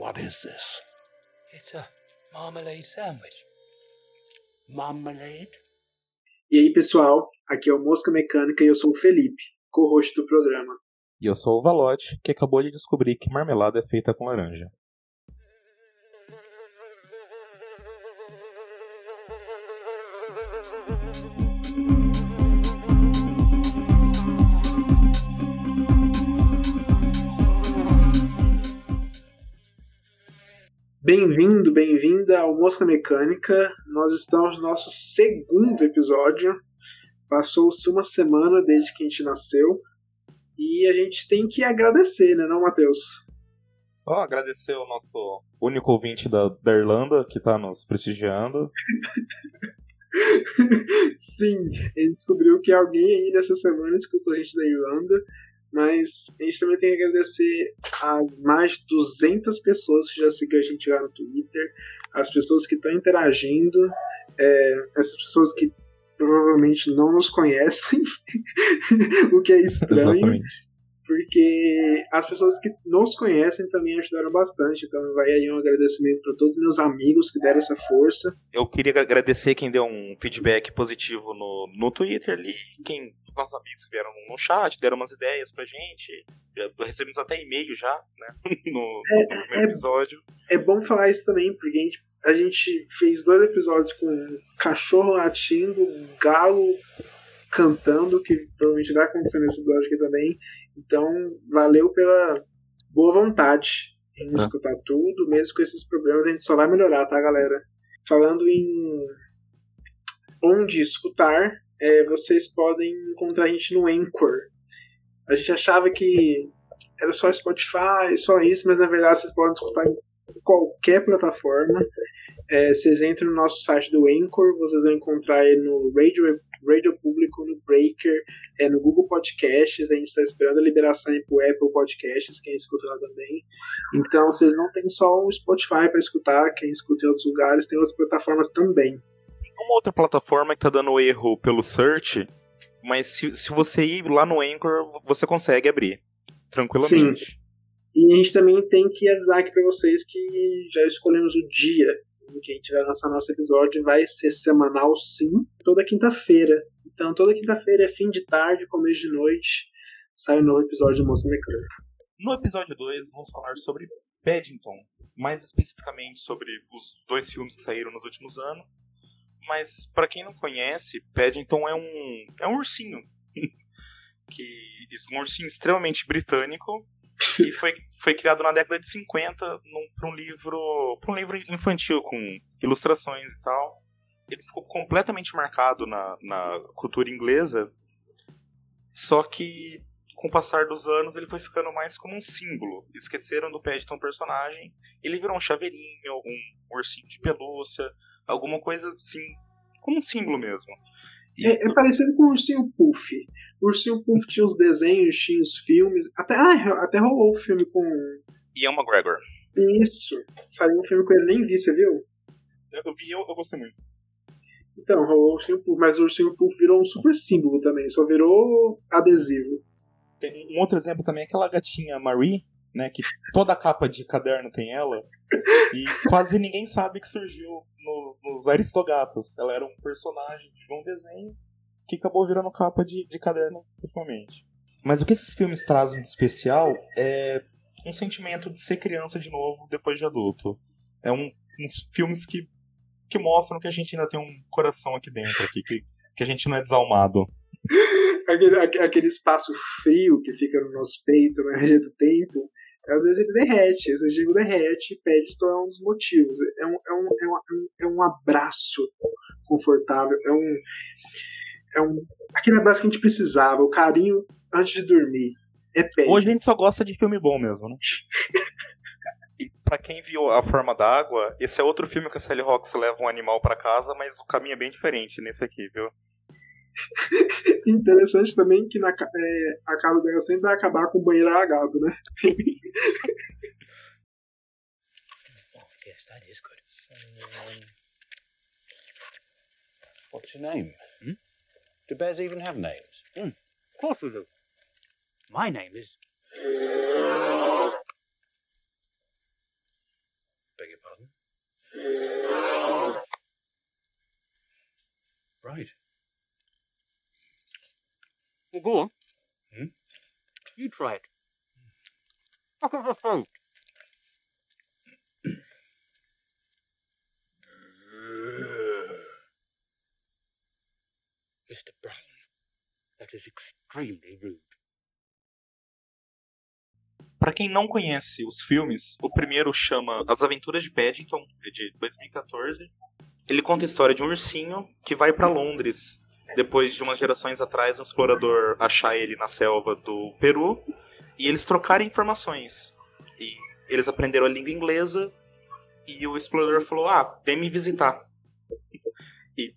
What is this? It's a marmalade sandwich. Marmalade? E aí, pessoal, aqui é o Mosca Mecânica e eu sou o Felipe, co-host do programa. E eu sou o Valote, que acabou de descobrir que marmelada é feita com laranja. Bem-vindo, bem-vinda ao Mosca Mecânica. Nós estamos no nosso segundo episódio. Passou-se uma semana desde que a gente nasceu. E a gente tem que agradecer, né, não, Matheus? Só agradecer ao nosso único ouvinte da, da Irlanda que está nos prestigiando. Sim, a gente descobriu que alguém aí nessa semana escutou a gente da Irlanda. Mas a gente também tem que agradecer as mais de 200 pessoas que já seguiram a gente lá no Twitter, as pessoas que estão interagindo, é, essas pessoas que provavelmente não nos conhecem, o que é estranho. Exatamente. Porque as pessoas que nos conhecem também ajudaram bastante. Então vai aí um agradecimento para todos os meus amigos que deram essa força. Eu queria agradecer quem deu um feedback positivo no, no Twitter ali, quem nossos amigos que vieram no chat, deram umas ideias pra gente. Recebemos até e-mail já, né? No, É, no primeiro é- episódio. É bom falar isso também, porque a gente, a gente fez dois episódios com cachorro latindo, galo cantando, que provavelmente vai acontecer nesse episódio aqui também. Então, valeu pela boa vontade em É. escutar tudo, mesmo com esses problemas, a gente só vai melhorar, tá, galera? Falando em onde escutar, é, vocês podem encontrar a gente no Anchor. A gente achava que era só Spotify, só isso, mas na verdade vocês podem escutar em qualquer plataforma. É, vocês entram no nosso site do Anchor, vocês vão encontrar aí no Radio, Radio Público, no Breaker, é, no Google Podcasts. A gente está esperando a liberação para o Apple Podcasts, quem escuta lá também. Então vocês não tem só o Spotify para escutar, quem escuta em outros lugares, tem outras plataformas também. Uma outra plataforma que tá dando erro pelo search, mas se, se você ir lá no Anchor, você consegue abrir. Tranquilamente. E a gente também tem que avisar aqui para vocês que já escolhemos o dia que a gente vai lançar nosso episódio. Vai ser semanal, sim, toda quinta-feira. Então, toda quinta-feira é fim de tarde, começo de noite, sai um novo episódio do Moça Mecânica. No episódio 2, vamos falar sobre Paddington, mais especificamente sobre os dois filmes que saíram nos últimos anos. Mas para quem não conhece, Paddington é um é um ursinho que um ursinho extremamente britânico e foi, foi criado na década de 50 para um livro pra um livro infantil com ilustrações e tal. Ele ficou completamente marcado na, na cultura inglesa, só que com o passar dos anos ele foi ficando mais como um símbolo. Esqueceram do Paddington personagem, ele virou um chaveirinho, um ursinho de pelúcia, alguma coisa assim, como um símbolo mesmo. É, é parecido com o Ursinho Puff. O Ursinho Puff tinha os desenhos, tinha os filmes. Até, ah, até rolou o filme com. Ian McGregor. Isso. Saiu um filme com ele, nem vi, você viu? Eu vi, eu, eu gostei muito. Então, rolou o Ursinho Puff, mas o Ursinho Puff virou um super símbolo também, só virou adesivo. Tem um outro exemplo também é aquela gatinha Marie, né, que toda capa de caderno tem ela, e quase ninguém sabe que surgiu nos, nos Aristogatas. Ela era um personagem de um desenho que acabou virando capa de, de caderno ultimamente. Mas o que esses filmes trazem de especial é um sentimento de ser criança de novo depois de adulto. É um, uns filmes que, que mostram que a gente ainda tem um coração aqui dentro, aqui, que, que a gente não é desalmado. aquele, aque- aquele espaço frio que fica no nosso peito na maioria do tempo, às vezes ele derrete, esse gelo derrete e Paddington é um dos motivos. É um, é um, é um, é um, é um abraço confortável, é um, é um. aquele abraço que a gente precisava, o carinho antes de dormir. É Paddington. Hoje a gente só gosta de filme bom mesmo, né? E pra quem viu A Forma d'Água, esse é outro filme que a Sally Hawkins leva um animal pra casa, mas o caminho é bem diferente nesse aqui, viu? Interessante também que na, é, a casa dela sempre vai acabar com o banheiro alagado, né? Oh, yes, that is good. Um, what's your name? Hmm? Do bears even have names? Hmm. Of course we do. My name is. beg your pardon. Right. Go. Hmm? You try it. Look at the throat. Mr. Brown, that is extremely rude. Pra quem não conhece os filmes, o primeiro chama As Aventuras de Paddington, é de 2014. Ele conta a história de um ursinho que vai pra Londres depois de umas gerações atrás um explorador achar ele na selva do Peru e eles trocarem informações. E eles aprenderam a língua inglesa e o explorador falou: "Ah, vem me visitar". E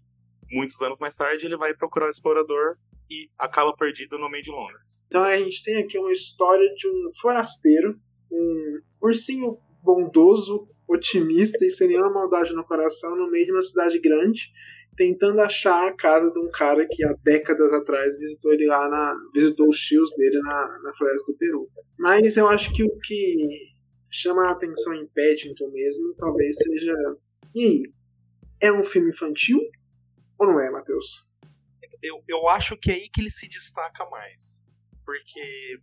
muitos anos mais tarde ele vai procurar o explorador e acaba perdido no meio de Londres. Então a gente tem aqui uma história de um forasteiro, um ursinho bondoso, otimista e sem nenhuma maldade no coração no meio de uma cidade grande, tentando achar a casa de um cara que há décadas atrás visitou ele lá na. visitou os tios dele na, na floresta do Peru. Mas eu acho que o que chama a atenção em Paddington mesmo talvez seja. E aí? É um filme infantil? Ou não é, Matheus? eu, eu acho que é aí que ele se destaca mais. Porque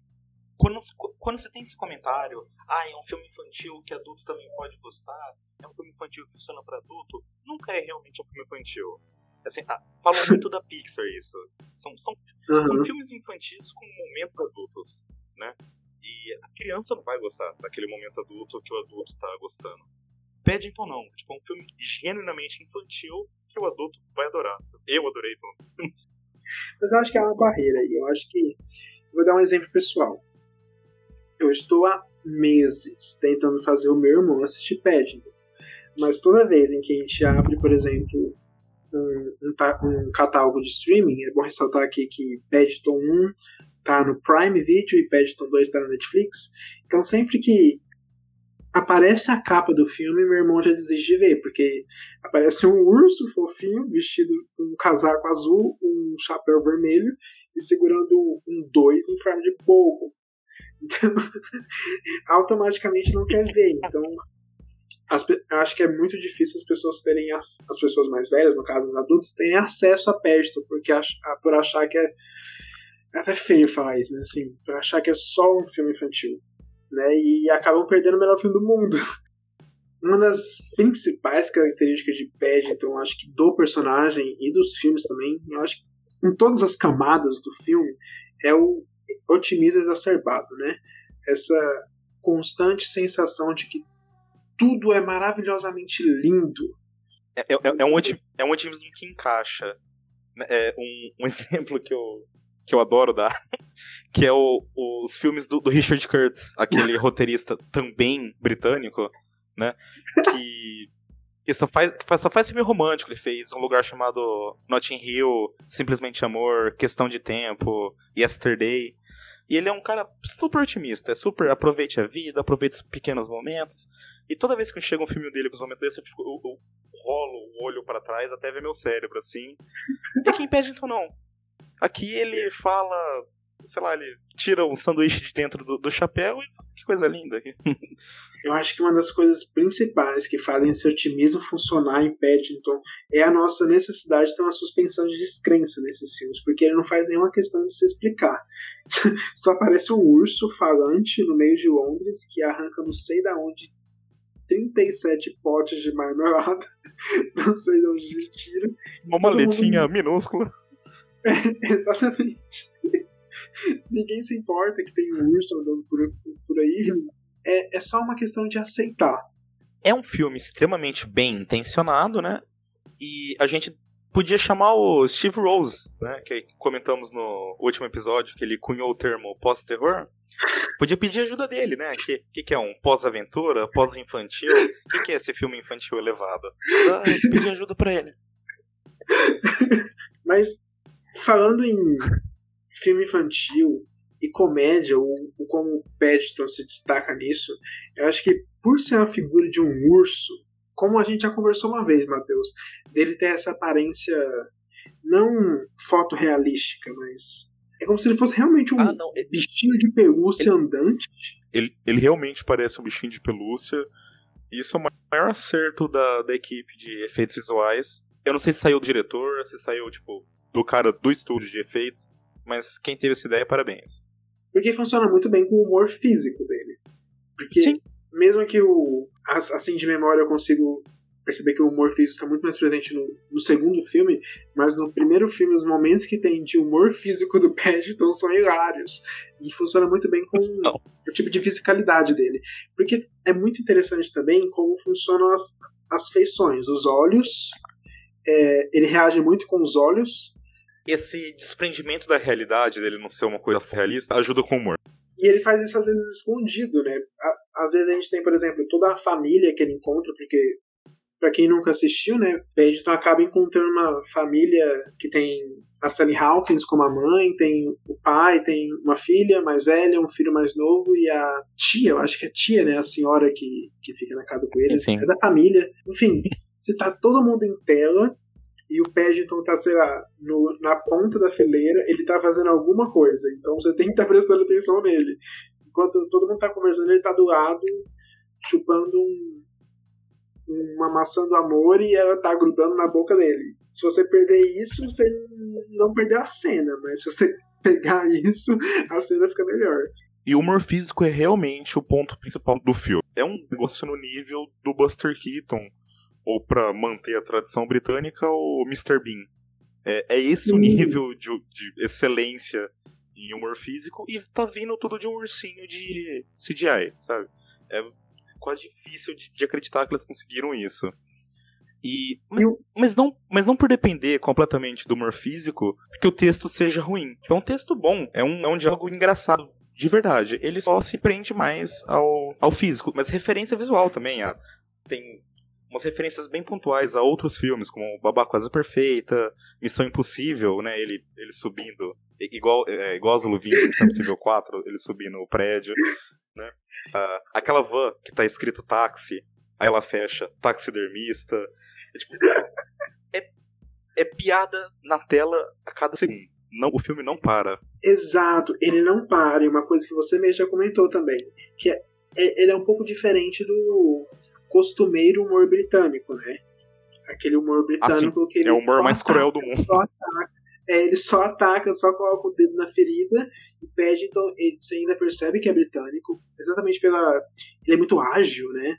quando, quando você tem esse comentário, ah, é um filme infantil que adulto também pode gostar, é um filme infantil que funciona para adulto, nunca é realmente um filme infantil. Assim, ah, falam muito da Pixar isso. São, são, uhum. são filmes infantis com momentos adultos, né? E a criança não vai gostar daquele momento adulto que o adulto tá gostando. Paddington não. Tipo, é um filme genuinamente infantil que o adulto vai adorar. Eu adorei, Mas eu acho que é uma barreira aí. Eu acho que. Vou dar um exemplo pessoal. Eu estou há meses tentando fazer o meu irmão assistir Paddington. Mas toda vez em que a gente abre, por exemplo, um, um, um catálogo de streaming, é bom ressaltar aqui que Paddington 1 tá no Prime Video e Paddington 2 tá na Netflix. Então sempre que aparece a capa do filme, meu irmão já desiste de ver, porque aparece um urso fofinho, vestido com um casaco azul, um chapéu vermelho e segurando um dois em forma de bobo. Então, automaticamente não quer ver. Então, as, acho que é muito difícil as pessoas terem, as, as pessoas mais velhas, no caso, os adultos, terem acesso a Paddington, porque ach, por achar que é. É até feio falar isso, mas assim, por achar que é só um filme infantil né? E acabam perdendo o melhor filme do mundo. Uma das principais características de Paddington, acho que do personagem e dos filmes também, eu acho que em todas as camadas do filme, é o otimismo exacerbado, né? Essa constante sensação de que tudo é maravilhosamente lindo. É, é, é um, é um otimismo que encaixa. É um, um exemplo que eu, que eu adoro dar que é o, os filmes do, do Richard Curtis, aquele roteirista também britânico, né? Que, que só, faz, só faz filme romântico. Ele fez um lugar chamado Notting Hill, Simplesmente Amor, Questão de Tempo, Yesterday. E ele é um cara super otimista, é super aproveite a vida, aproveite os pequenos momentos. E toda vez que chega um filme dele com os momentos desses, eu, eu, eu rolo o olho para trás até ver meu cérebro assim. E quem pede então não. Aqui ele fala sei lá, ele tira um sanduíche de dentro do, do chapéu e que coisa linda. Eu acho que uma das coisas principais que fazem esse otimismo funcionar em Paddington é a nossa necessidade de ter uma suspensão de descrença nesses filmes, porque ele não faz nenhuma questão de se explicar. Só aparece um urso falante no meio de Londres que arranca não sei da onde 37 potes de marmelada, não sei de onde ele tira. Uma maletinha mundo... minúscula. É, exatamente. Ninguém se importa que tem um urso andando por, por aí. É, é só uma questão de aceitar. É um filme extremamente bem intencionado, né? E a gente podia chamar o Steve Rose, né? Que comentamos no último episódio, que ele cunhou o termo pós-terror. Podia pedir ajuda dele, né? O que, que, que, é um pós-aventura, pós-infantil? O que, que, é esse filme infantil elevado? Ah, pedir ajuda para ele. Mas, falando em filme infantil e comédia, ou, ou como o Paddington se destaca nisso, eu acho que por ser uma figura de um urso, como a gente já conversou uma vez, Matheus, dele ter essa aparência não fotorrealística, mas é como se ele fosse realmente um ah, não, ele, bichinho de pelúcia ele, andante. Ele, ele realmente parece um bichinho de pelúcia. Isso é o maior acerto da, da equipe de efeitos visuais. Eu não sei se saiu do diretor, se saiu, tipo, do cara do estúdio de efeitos, mas quem teve essa ideia, parabéns. Porque funciona muito bem com o humor físico dele. Porque Sim. mesmo que o. Assim de memória eu consigo perceber que o humor físico está muito mais presente no, no, segundo filme, mas no primeiro filme os momentos que tem de humor físico do Paddington são hilários. E funciona muito bem com Não. o tipo de fisicalidade dele. Porque é muito interessante também como funcionam as, as feições. Os olhos. É, ele reage muito com os olhos. Esse desprendimento da realidade dele não ser uma coisa realista ajuda com o humor. E ele faz isso às vezes escondido, né? Às vezes a gente tem, por exemplo, toda a família que ele encontra, porque para quem nunca assistiu, né, Paddington acaba encontrando uma família que tem a Sally Hawkins como a mãe, tem o pai, tem uma filha mais velha, um filho mais novo e a tia, eu acho que é tia, né, a senhora que, que fica na casa com eles, Sim. é da família. Enfim, se tá todo mundo em tela e o Paddington tá, sei lá, no, na ponta da fileira, ele tá fazendo alguma coisa, então você tem que estar tá prestando atenção nele. Enquanto todo mundo tá conversando, ele tá do lado, chupando um uma maçã do amor e ela tá grudando na boca dele. Se você perder isso, você não perdeu a cena, mas se você pegar isso, a cena fica melhor. E o humor físico é realmente o ponto principal do filme. É um negócio no nível do Buster Keaton, ou para manter a tradição britânica, o Mr. Bean. É, é esse o Sim. nível de, de excelência em humor físico e tá vindo tudo de um ursinho de CGI, sabe? É quase difícil de, de acreditar que eles conseguiram isso. E, mas, mas não, mas não por depender completamente do humor físico, porque o texto seja ruim. É um texto bom, é um, é um diálogo engraçado, de verdade. Ele só se prende mais ao, ao físico, mas referência visual também. ah, tem umas referências bem pontuais a outros filmes, como Babá Quase Perfeita, Missão Impossível, né? Ele, ele subindo, igual, é, igual as luvinhas Missão Impossível 4, ele subindo o prédio, né? Ah, aquela van que tá escrito táxi, aí ela fecha, taxidermista. É, tipo, é, é piada na tela a cada segundo. Não, o filme não para. Exato, ele não para, e uma coisa que você mesmo já comentou também, que é, é- ele é um pouco diferente do costumeiro humor britânico, né? Aquele humor britânico que ele É o humor mais ataca, cruel do mundo. Só ataca, é, ele só ataca, só coloca o dedo na ferida, e Paddington, ele, você ainda percebe que é britânico, exatamente pela... ele é muito ágil, né?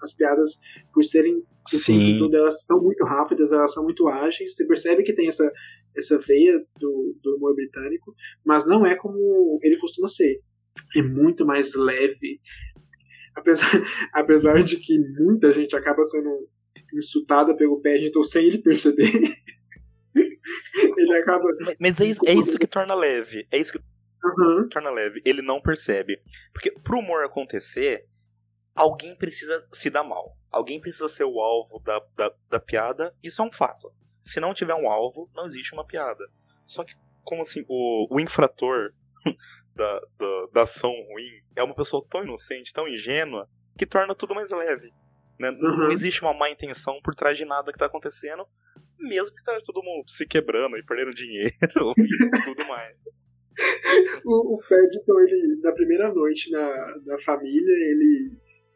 As piadas, por serem o tempo todo, elas são muito rápidas, elas são muito ágeis. Você percebe que tem essa, essa veia do, do humor britânico, mas não é como ele costuma ser. É muito mais leve. Apesar, apesar de que muita gente acaba sendo insultada pelo Paddington sem ele perceber. ele acaba. Mas é isso, é isso que torna leve. É isso que Aham, torna leve. Ele não percebe. Porque pro humor acontecer, alguém precisa se dar mal. Alguém precisa ser o alvo da, da, da piada. Isso é um fato. Se não tiver um alvo, não existe uma piada. Só que, como assim, o, o infrator da, da, da ação ruim é uma pessoa tão inocente, tão ingênua, que torna tudo mais leve. né? Não Uhum. existe uma má intenção por trás de nada que tá acontecendo, mesmo que tá todo mundo se quebrando e perdendo dinheiro e tudo mais. O, o Paddington, ele, na primeira noite na, na família, ele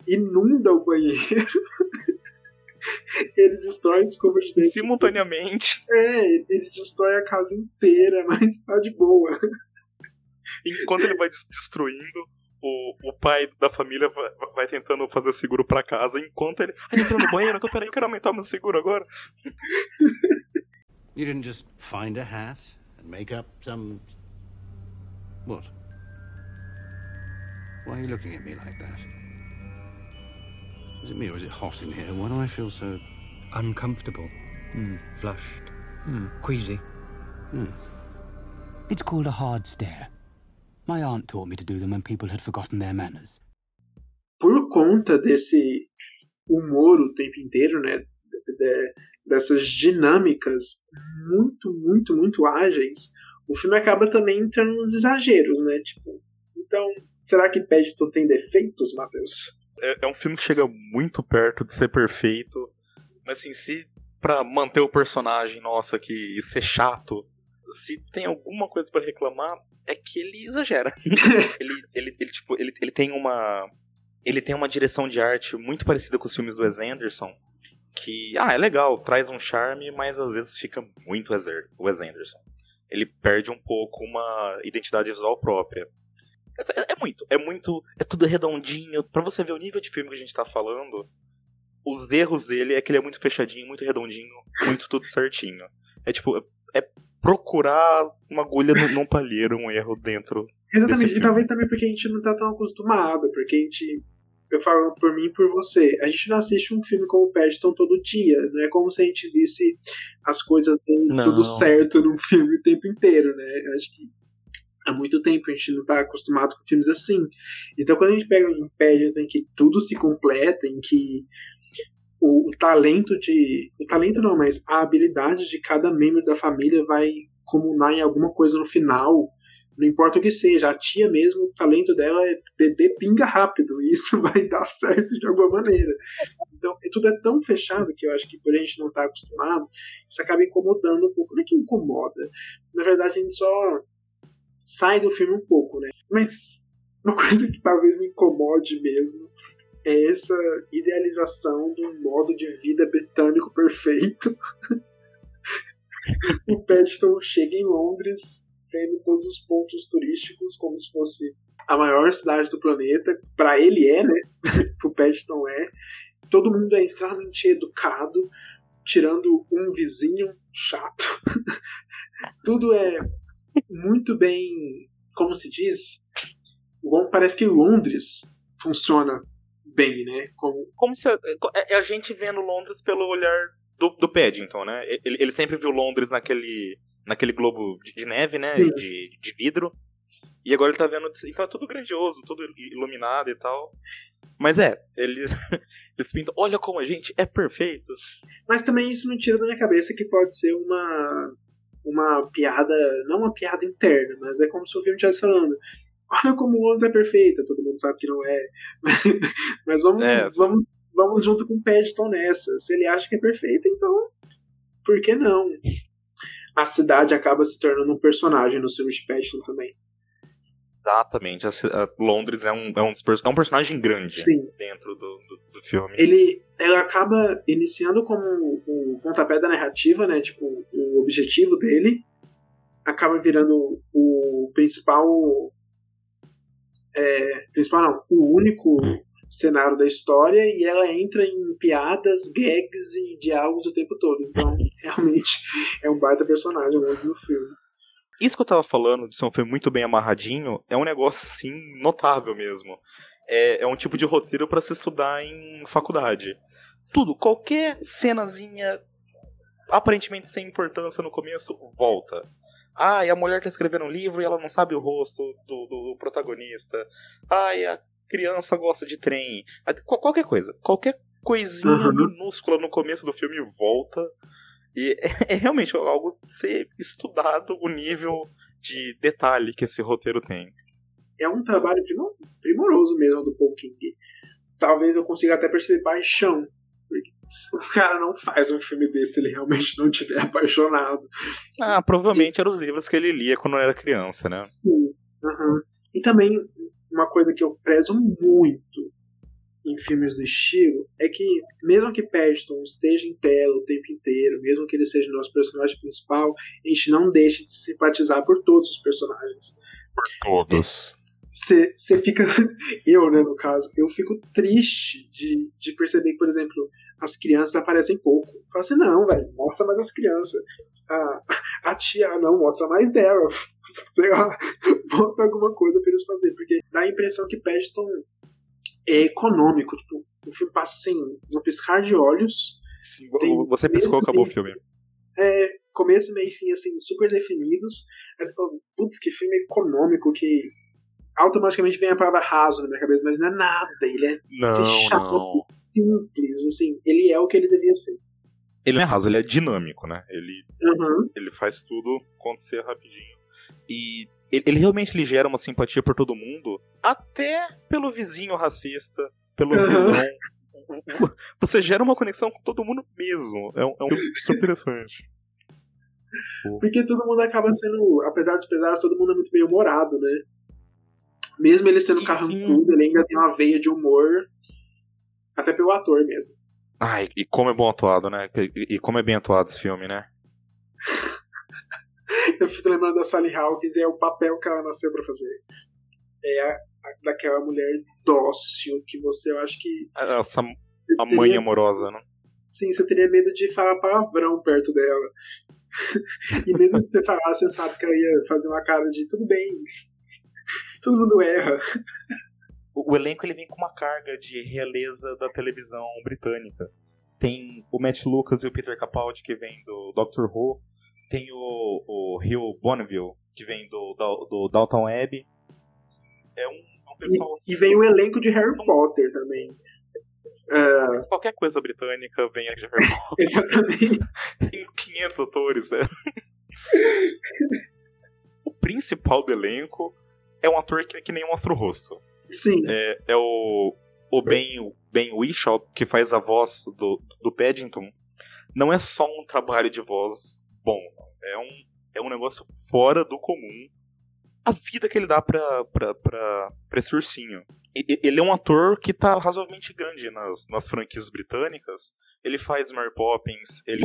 inunda o banheiro. ele destrói a escova de dente. Simultaneamente, É, ele destrói a casa inteira, mas tá de boa. Enquanto ele vai des- destruindo, o, o pai da família vai, vai tentando fazer seguro pra casa, enquanto ele. Ah, ele entrou no banheiro, então peraí, eu quero aumentar meu seguro agora. You didn't just find a hat and make up some. What? Why are you looking at me like that? Is it me or is it hot in here? Why do I feel so. Uncomfortable. Flushed. Queasy. It's called a hard stare. My aunt taught me to do them when people had forgotten their manners. Por conta desse humor o tempo inteiro, né? de- de- dessas dinâmicas muito, muito, muito ágeis, o filme acaba também entrando nos exageros, né? Tipo, então, será que Paddington tem defeitos, Matheus? É, é um filme que chega muito perto de ser perfeito, mas assim, se pra manter o personagem nosso aqui e ser chato, se tem alguma coisa pra reclamar, é que ele exagera. ele, ele, ele, tipo, ele, ele tem uma, ele tem uma direção de arte muito parecida com os filmes do Wes Anderson, que, ah, é legal, traz um charme, mas às vezes fica muito Wes Anderson. Ele perde um pouco uma identidade visual própria. É, é muito, é muito, é tudo redondinho. Para você ver o nível de filme que a gente tá falando, os erros dele é que ele é muito fechadinho, muito redondinho, muito tudo certinho. É tipo, é procurar uma agulha num palheiro, um erro dentro. Exatamente, e talvez também porque a gente não tá tão acostumado, porque a gente. Eu falo por mim e por você. A gente não assiste um filme como Paddington todo dia. Não é como se a gente visse as coisas tudo certo num filme o tempo inteiro, né? Eu acho que há muito tempo a gente não tá acostumado com filmes assim. Então quando a gente pega um Paddington em que tudo se completa, em que o, o, talento de. O talento não, mas a habilidade de cada membro da família vai comunar em alguma coisa no final. Não importa o que seja, a tia mesmo, o talento dela é beber pinga rápido, e isso vai dar certo de alguma maneira. Então, tudo é tão fechado que eu acho que por a gente não estar tá acostumado, isso acaba incomodando um pouco. Não é que incomoda, na verdade a gente só sai do filme um pouco, né? Mas uma coisa que talvez me incomode mesmo é essa idealização de um modo de vida britânico perfeito. o Paddington chega em Londres, vendo todos os pontos turísticos como se fosse a maior cidade do planeta. Para ele é, né? o Paddington é. Todo mundo é extremamente educado, tirando um vizinho chato. Tudo é muito bem, como se diz? Parece que Londres funciona bem, né? Como, Como se a, é, é a gente vendo Londres pelo olhar do, do Paddington, né? Ele, ele sempre viu Londres naquele, naquele globo de, neve, né? De, de vidro. E agora ele tá vendo. Então é tudo grandioso, tudo iluminado e tal. Mas é, eles, eles pintam. Olha como a gente é perfeito. Mas também isso não tira da minha cabeça que pode ser uma. Uma piada. Não uma piada interna, mas é como se o filme estivesse falando olha como o Londres é perfeita, todo mundo sabe que não é. Mas vamos, é. vamos, vamos junto com o Paddington nessa. Se ele acha que é perfeita, então por que não? A cidade acaba se tornando um personagem no filme de Paddington também. Exatamente. A, a Londres é um, é, um, é um personagem grande Sim. dentro do, do, do, filme. Ele, ela acaba iniciando como o pontapé da narrativa, né? Tipo, o objetivo dele acaba virando o principal é, principal não, o único cenário da história e ela entra em piadas, gags e diálogos o tempo todo. Então, realmente é um baita personagem mesmo no filme. Isso que eu tava falando de ser um filme muito bem amarradinho é um negócio, sim, notável mesmo. É, é um tipo de roteiro para se estudar em faculdade. Tudo, qualquer cenazinha aparentemente sem importância no começo, volta. Ah, e a mulher tá escrevendo um livro e ela não sabe o rosto do, do, do protagonista. Ah, e a criança gosta de trem. Qualquer coisa. Qualquer coisinha uhum. minúscula no começo do filme volta. E é, é realmente algo de ser estudado o nível de detalhe que esse roteiro tem. É um trabalho primoroso mesmo do Paul King. Talvez eu consiga até perceber paixão o cara não faz um filme desse se ele realmente não tiver apaixonado. Ah, provavelmente e... eram os livros que ele lia quando era criança, né? Sim. Uhum. E também, uma coisa que eu prezo muito em filmes do estilo é que, mesmo que Paddington esteja em tela o tempo inteiro, mesmo que ele seja o nosso personagem principal, a gente não deixe de simpatizar por todos os personagens. Por todos você fica. Eu, né, no caso, eu fico triste de, de perceber que, por exemplo, as crianças aparecem pouco. Fala assim, não, velho, mostra mais as crianças. A, a tia, ah, não, mostra mais dela. Sei lá, bota alguma coisa pra eles fazerem. Porque dá a impressão que Paddington é econômico. Tipo, o filme passa assim, no piscar de olhos. Sim, você piscou, acabou o filme. É, começo, meio e fim, assim, super definidos. Putz, que filme econômico, que automaticamente vem a palavra raso na minha cabeça, mas não é nada. Ele é não, fechado, não. simples, assim. Ele é o que ele devia ser. Ele não é raso, ele é dinâmico, né? Ele, uhum. ele faz tudo acontecer rapidinho. E ele, ele, realmente ele gera uma simpatia por todo mundo, até pelo vizinho racista, pelo uhum. vilão. Você gera uma conexão com todo mundo mesmo. É um, é um super interessante. Porque todo mundo acaba sendo, apesar dos pesares, todo mundo é muito bem humorado, né? Mesmo ele sendo carrancudo, ele ainda tem uma veia de humor, até pelo ator mesmo. Ai, e como é bom atuado, né? E, e como é bem atuado esse filme, né? Eu fico lembrando da Sally Hawkins e é o papel que ela nasceu pra fazer. É a, a- daquela mulher dócil que você, eu acho que. Essa você a mãe teria- amorosa, né? Sim, você teria medo de falar palavrão perto dela. e mesmo que você falasse, você sabe que ela ia fazer uma cara de tudo bem. Todo mundo erra. O, o elenco ele vem com uma carga de realeza da televisão britânica. Tem o Matt Lucas e o Peter Capaldi, que vem do Doctor Who. Tem o, o Hugh Bonneville, que vem do, do, do Downton Abbey. É um, é um pessoal assim, E vem o elenco de Harry Potter também. Ah, Mas qualquer coisa britânica vem aqui de Harry Potter. exatamente. Tem 500 atores, né? o principal do elenco é um ator que, que nem mostra o rosto. Sim. É, é o, o Ben, ben Whishaw, que faz a voz do, do Paddington. Não é só um trabalho de voz bom. É um, é um negócio fora do comum. A vida que ele dá pra, pra, pra, pra esse ursinho. Ele é um ator que tá razoavelmente grande nas, nas franquias britânicas. Ele faz Mary Poppins, ele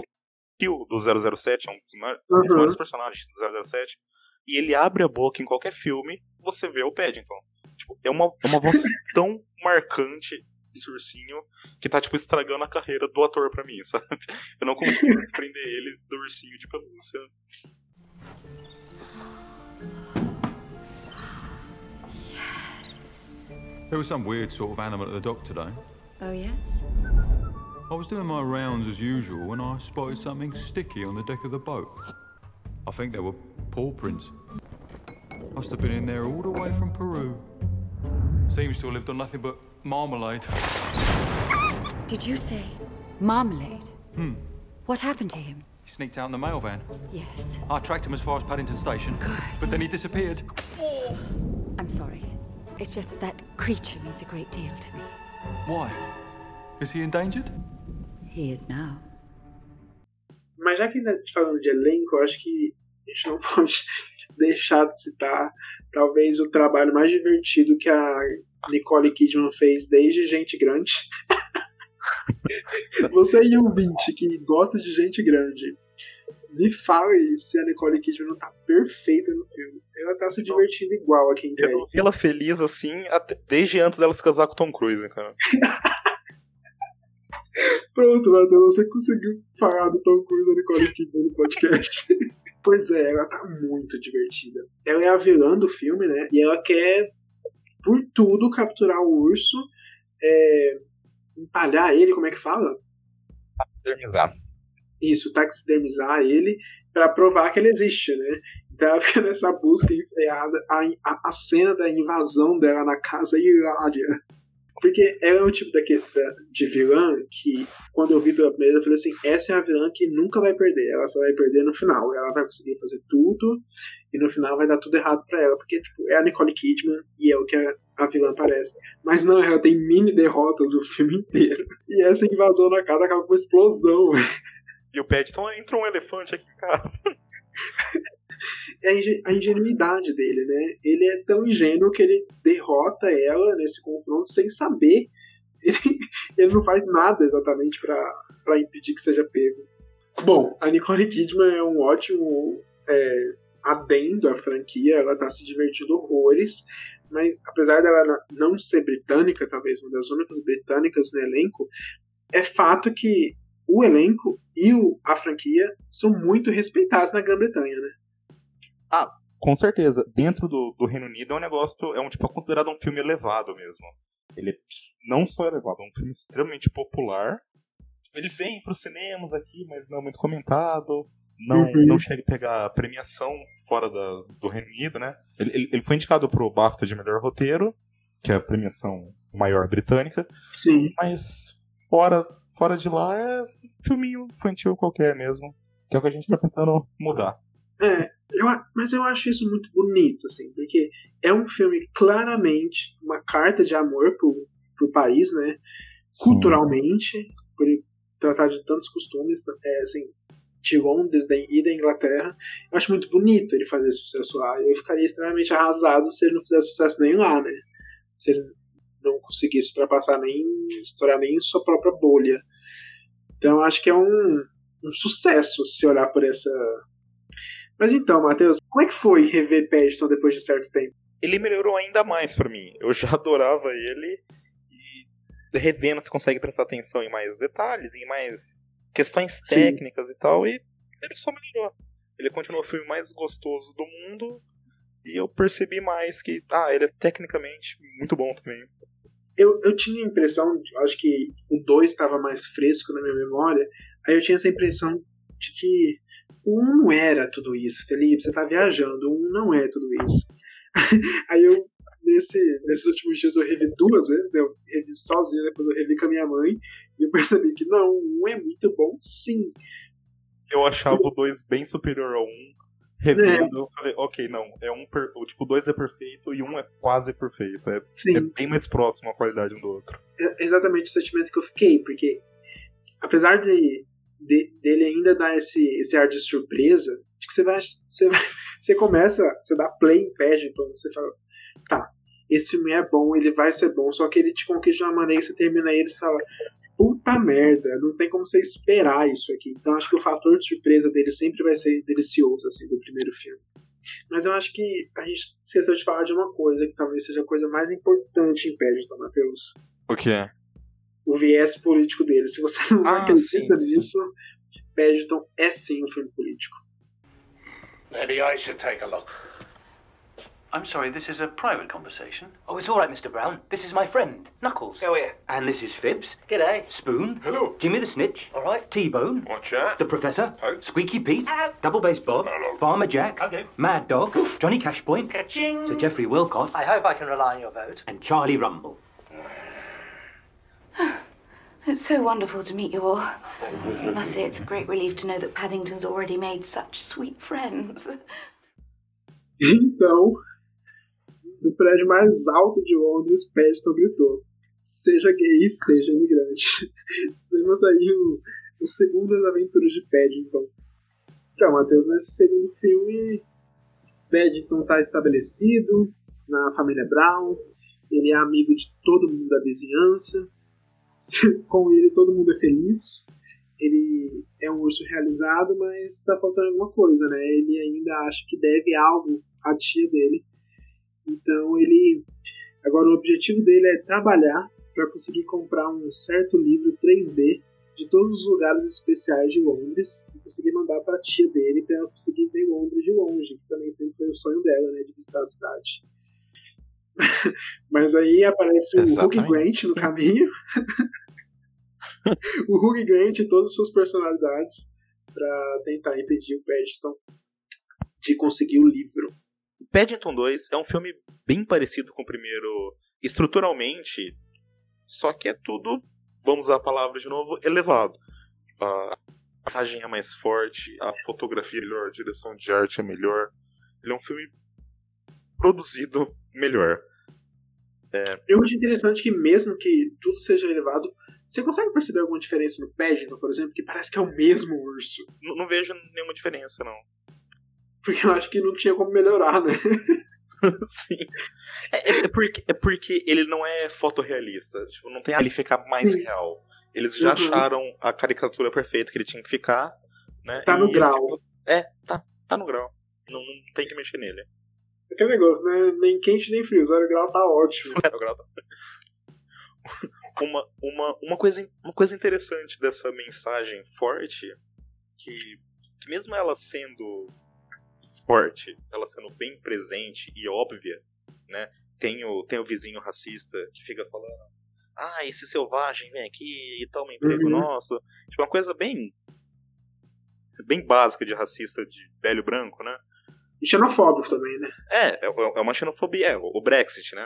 Kill do 007, é um dos maiores- um Uhum. personagens do 007. E ele abre a boca em qualquer filme, você vê o Paddington. Tipo, é uma, é uma voz tão marcante esse ursinho que tá, tipo, estragando a carreira do ator pra mim, sabe? Eu não consigo desprender ele do ursinho de pelúcia. There was some weird sort of animal at the dock today. Oh, yes? I was doing my rounds as usual when I spotted something sticky on the deck of the boat. I think they were paw prints. Must have been in there all the way from Peru. Seems to have lived on nothing but marmalade. Did you say marmalade? Hmm. What happened to him? He sneaked out in the mail van. Yes. I tracked him as far as Paddington Station. Good. But then he disappeared. I'm sorry. It's just that that creature means a great deal to me. Why? Is he endangered? He is now. Mas já que ainda tá falando de elenco, eu acho que a gente não pode deixar de citar talvez o trabalho mais divertido que a Nicole Kidman fez desde Gente Grande. Você e o ouvinte que gosta de gente grande, me fale se a Nicole Kidman não tá perfeita no filme. Ela tá se divertindo igual a quem Eu quer. não vi ela feliz assim até- desde antes dela se casar com o Tom Cruise, cara. Pronto, Matheus, você conseguiu falar do Tom Cruise da Nicole Kidman no podcast. pois é, ela tá muito divertida. Ela é a vilã do filme, né? E ela quer, por tudo, capturar o urso, é, empalhar ele, como é que fala? Terminar. Isso, taxidermizar ele, pra provar que ele existe, né? Então ela fica nessa busca enfreada. A, a, a cena da invasão dela na casa é hilária. Porque ela é o tipo daquele, da- de vilã que, quando eu vi pela primeira vez, eu falei assim: essa é a vilã que nunca vai perder. Ela só vai perder no final. Ela vai conseguir fazer tudo e no final vai dar tudo errado pra ela. Porque, tipo, é a Nicole Kidman e é o que a, a vilã parece. Mas não, ela tem mini derrotas o filme inteiro. E essa invasão na casa acaba com uma explosão. E o Paddington entra um elefante aqui em casa. é a inge- a ingenuidade dele, né? Ele é tão ingênuo que ele derrota ela nesse confronto sem saber. Ele, ele não faz nada exatamente pra impedir que seja pego. Bom, a Nicole Kidman é um ótimo é, adendo à franquia, ela tá se divertindo horrores, mas apesar dela não ser britânica, talvez uma das únicas britânicas no elenco, é fato que o elenco e o- a franquia são muito respeitados na Grã-Bretanha, né? Com certeza. Dentro do, do Reino Unido é um negócio. É um tipo é considerado um filme elevado mesmo. Ele é não só elevado, é um filme extremamente popular. Ele vem para os cinemas aqui, mas não é muito comentado. Não, Uhum. não chega a pegar premiação fora da, do Reino Unido, né? Ele, ele, ele foi indicado pro BAFTA de melhor roteiro, que é a premiação maior britânica. Sim. Mas fora, fora de lá é um filminho infantil qualquer mesmo. Que é o que a gente tá tentando mudar. É, eu, mas eu acho isso muito bonito, assim, porque é um filme claramente uma carta de amor pro, pro país, né? Culturalmente, por tratar de tantos costumes, é, assim, de Londres e da Inglaterra. Eu acho muito bonito ele fazer sucesso lá. Eu ficaria extremamente arrasado se ele não fizesse sucesso nem lá, né? Se ele não conseguisse ultrapassar nem estourar nem sua própria bolha. Então eu acho que é um, um sucesso se olhar por essa. Mas então, Matheus, como é que foi rever Paddington depois de certo tempo? Ele melhorou ainda mais para mim. Eu já adorava ele e revendo você consegue prestar atenção em mais detalhes, em mais questões Sim. técnicas e tal, e ele só melhorou. Ele continuou o filme mais gostoso do mundo e eu percebi mais que, ah, ele é tecnicamente muito bom também. Eu, eu tinha a impressão, acho que o 2 estava mais fresco na minha memória, aí eu tinha essa impressão de que o 1 um não era tudo isso, Felipe, você tá viajando, o 1 um não é tudo isso. aí eu, nesse, nesses últimos dias, eu revi duas vezes, né? eu revi sozinho, depois eu revi com a minha mãe, e eu percebi que não, o 1 um é muito bom, sim. Eu achava o 2 bem superior ao 1. Um revendo, é. eu falei, ok, não, é um per... tipo, dois é perfeito e um é quase perfeito. É, é bem mais próximo a qualidade um do outro. É exatamente o sentimento que eu fiquei, porque apesar de, de dele ainda dar esse, esse ar de surpresa, de que você vai, você vai, você começa, você dá play em Paddington, você fala, tá, esse filme é bom, ele vai ser bom, só que ele te conquista de uma maneira que você termina ele e fala, puta merda, não tem como você esperar isso aqui. Então acho que o fator de surpresa dele sempre vai ser delicioso, assim, do primeiro filme. Mas eu acho que a gente esqueceu de falar de uma coisa que talvez seja a coisa mais importante em Paddington, Matheus. O que é? O viés político dele. Se você não ah, acredita sim, nisso, sim. Paddington é sim um filme político. Maybe I should take a look. I'm sorry, this is a private conversation. Oh, it's all right, Mr. Brown. This is my friend, Knuckles. Go here. And this is Fibs. G'day. Spoon. Hello. Jimmy the Snitch. All right. T-Bone. Watch out. The Professor. Ho. Squeaky Pete. Hello. Double Bass Bob. Hello. Farmer Jack. Okay. Mad Dog. Oof. Johnny Cashpoint. Ka-ching. Sir Geoffrey Wilcott. I hope I can rely on your vote. And Charlie Rumble. It's so wonderful to meet you all. I must say it's a great relief to know that Paddington's already made such sweet friends. Então, do prédio mais alto de Londres, Paddington gritou: Seja gay, seja imigrante. Temos aí o, o segundo das aventuras de Paddington. Então, Matheus, nesse segundo filme, Paddington está estabelecido na família Brown, ele é amigo de todo mundo da vizinhança, com ele todo mundo é feliz, ele é um urso realizado, mas está faltando alguma coisa, né? Ele ainda acha que deve algo à tia dele, então ele. Agora o objetivo dele é trabalhar para conseguir comprar um certo livro 3D de todos os lugares especiais de Londres e conseguir mandar para a tia dele para ela conseguir ver Londres de longe, que também sempre foi o sonho dela, né, de visitar a cidade. Mas aí aparece o Hugh Grant no caminho. o Hugh Grant e todas as suas personalidades para tentar impedir o Paddington de conseguir o livro. Paddington 2 é um filme bem parecido com o primeiro estruturalmente, só que é tudo, vamos usar a palavra de novo, elevado. A passagem é mais forte, a fotografia é melhor, a direção de arte é melhor. Ele é um filme produzido melhor. É... Eu acho interessante que mesmo que tudo seja elevado, você consegue perceber alguma diferença no Paddington, por exemplo, que parece que é o mesmo urso? Não, não vejo nenhuma diferença, não. Porque eu acho que não tinha como melhorar, né? Sim. É, é, é, porque, é porque ele não é fotorrealista. Tipo, não tem ali ficar mais Sim. real. Eles já uhum. acharam a caricatura perfeita que ele tinha que ficar. Né? Tá no grau. Ficou... É, tá, tá no grau. Não, não tem que mexer nele. Aquele negócio, né? Nem quente nem frio. Zero grau tá ótimo. Zero grau tá. Uma, uma, uma, coisa, uma coisa interessante dessa mensagem forte, que, que mesmo ela sendo forte, ela sendo bem presente e óbvia, né? Tem o, tem o vizinho racista que fica falando, ah, esse selvagem vem aqui e toma emprego uhum. nosso. Tipo, uma coisa bem bem básica de racista de velho branco, né? E xenofóbico também, né? É, é, é uma xenofobia, é, o Brexit, né?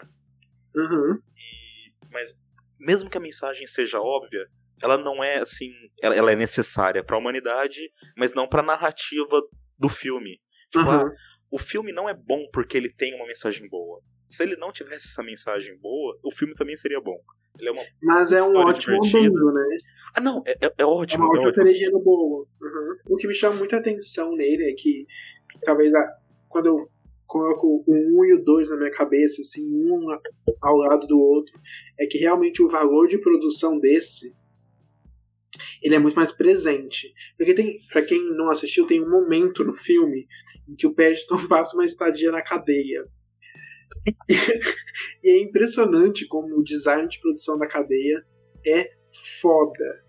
Uhum. E, mas mesmo que a mensagem seja óbvia, ela não é assim, ela, ela é necessária para a humanidade, mas não para a narrativa do filme. Tipo, uhum. ah, o filme não é bom porque ele tem uma mensagem boa. Se ele não tivesse essa mensagem boa, o filme também seria bom. É Mas é um ótimo mundo, né? Ah, não, é, é, é ótimo. É uma é ótimo. boa. Uhum. O que me chama muita atenção nele é que talvez a, quando eu coloco o 1 e o 2 na minha cabeça, assim, um ao lado do outro, é que realmente o valor de produção desse ele é muito mais presente. Porque tem, para quem não assistiu, tem um momento no filme em que o Paddington passa uma estadia na cadeia. e é impressionante como o design de produção da cadeia é foda.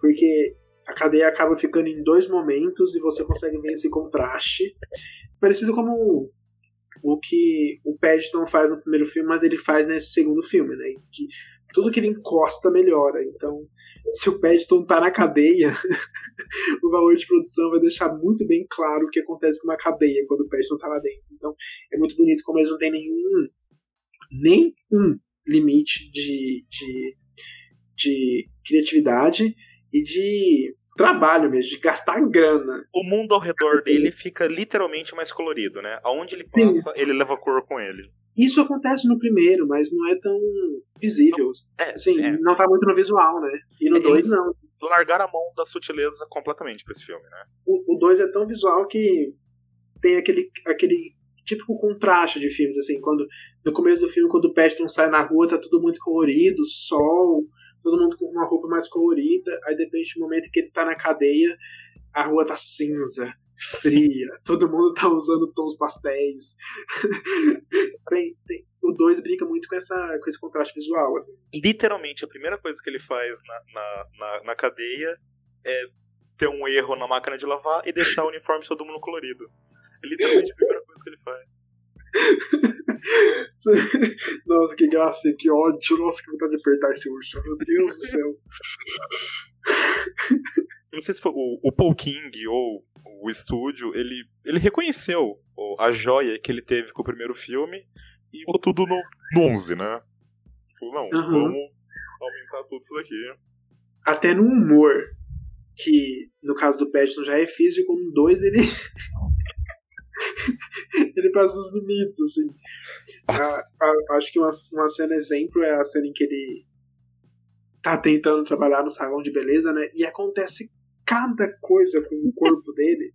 Porque a cadeia acaba ficando em dois momentos e você consegue ver esse contraste. Parecido como o que o Paddington faz no primeiro filme, mas ele faz nesse segundo filme, né? Que tudo que ele encosta melhora. Então, se o Paddington tá na cadeia, o valor de produção vai deixar muito bem claro o que acontece com uma cadeia quando o Paddington tá lá dentro. Então, é muito bonito como eles não têm nenhum nenhum limite de, de, de criatividade e de trabalho mesmo, de gastar grana. O mundo ao redor dele fica literalmente mais colorido, né? Aonde ele passa, Sim. ele leva cor com ele. Isso acontece no primeiro, mas não é tão visível. É, assim, é. Não tá muito no visual, né? E no 2 não. Largaram a mão da sutileza completamente pra esse filme, né? O 2 é tão visual que tem aquele, aquele típico contraste de filmes, assim, quando no começo do filme, quando o Paddington sai na rua, tá tudo muito colorido, sol, todo mundo com uma roupa mais colorida, aí de repente, no momento que ele tá na cadeia, a rua tá cinza, fria, todo mundo tá usando tons pastéis. tem, tem, o 2 brinca muito com, essa, com esse contraste visual. Assim. Literalmente, a primeira coisa que ele faz na, na, na, na cadeia é ter um erro na máquina de lavar e deixar o uniforme todo mundo colorido. É literalmente a primeira coisa que ele faz. Nossa, que graça, que ódio. Nossa, que vontade de apertar esse urso. Meu Deus do céu. Não sei se foi o, o Paul King ou o estúdio, ele, ele reconheceu a joia que ele teve com o primeiro filme e botou tudo no, no 11, né? Falou, não, uhum. vamos aumentar tudo isso daqui. Até no humor, que no caso do Paddington já é físico, no 2 ele ele passa os limites, assim. A, a, acho que uma, uma cena exemplo é a cena em que ele tá tentando trabalhar no salão de beleza, né? E acontece cada coisa com o corpo dele.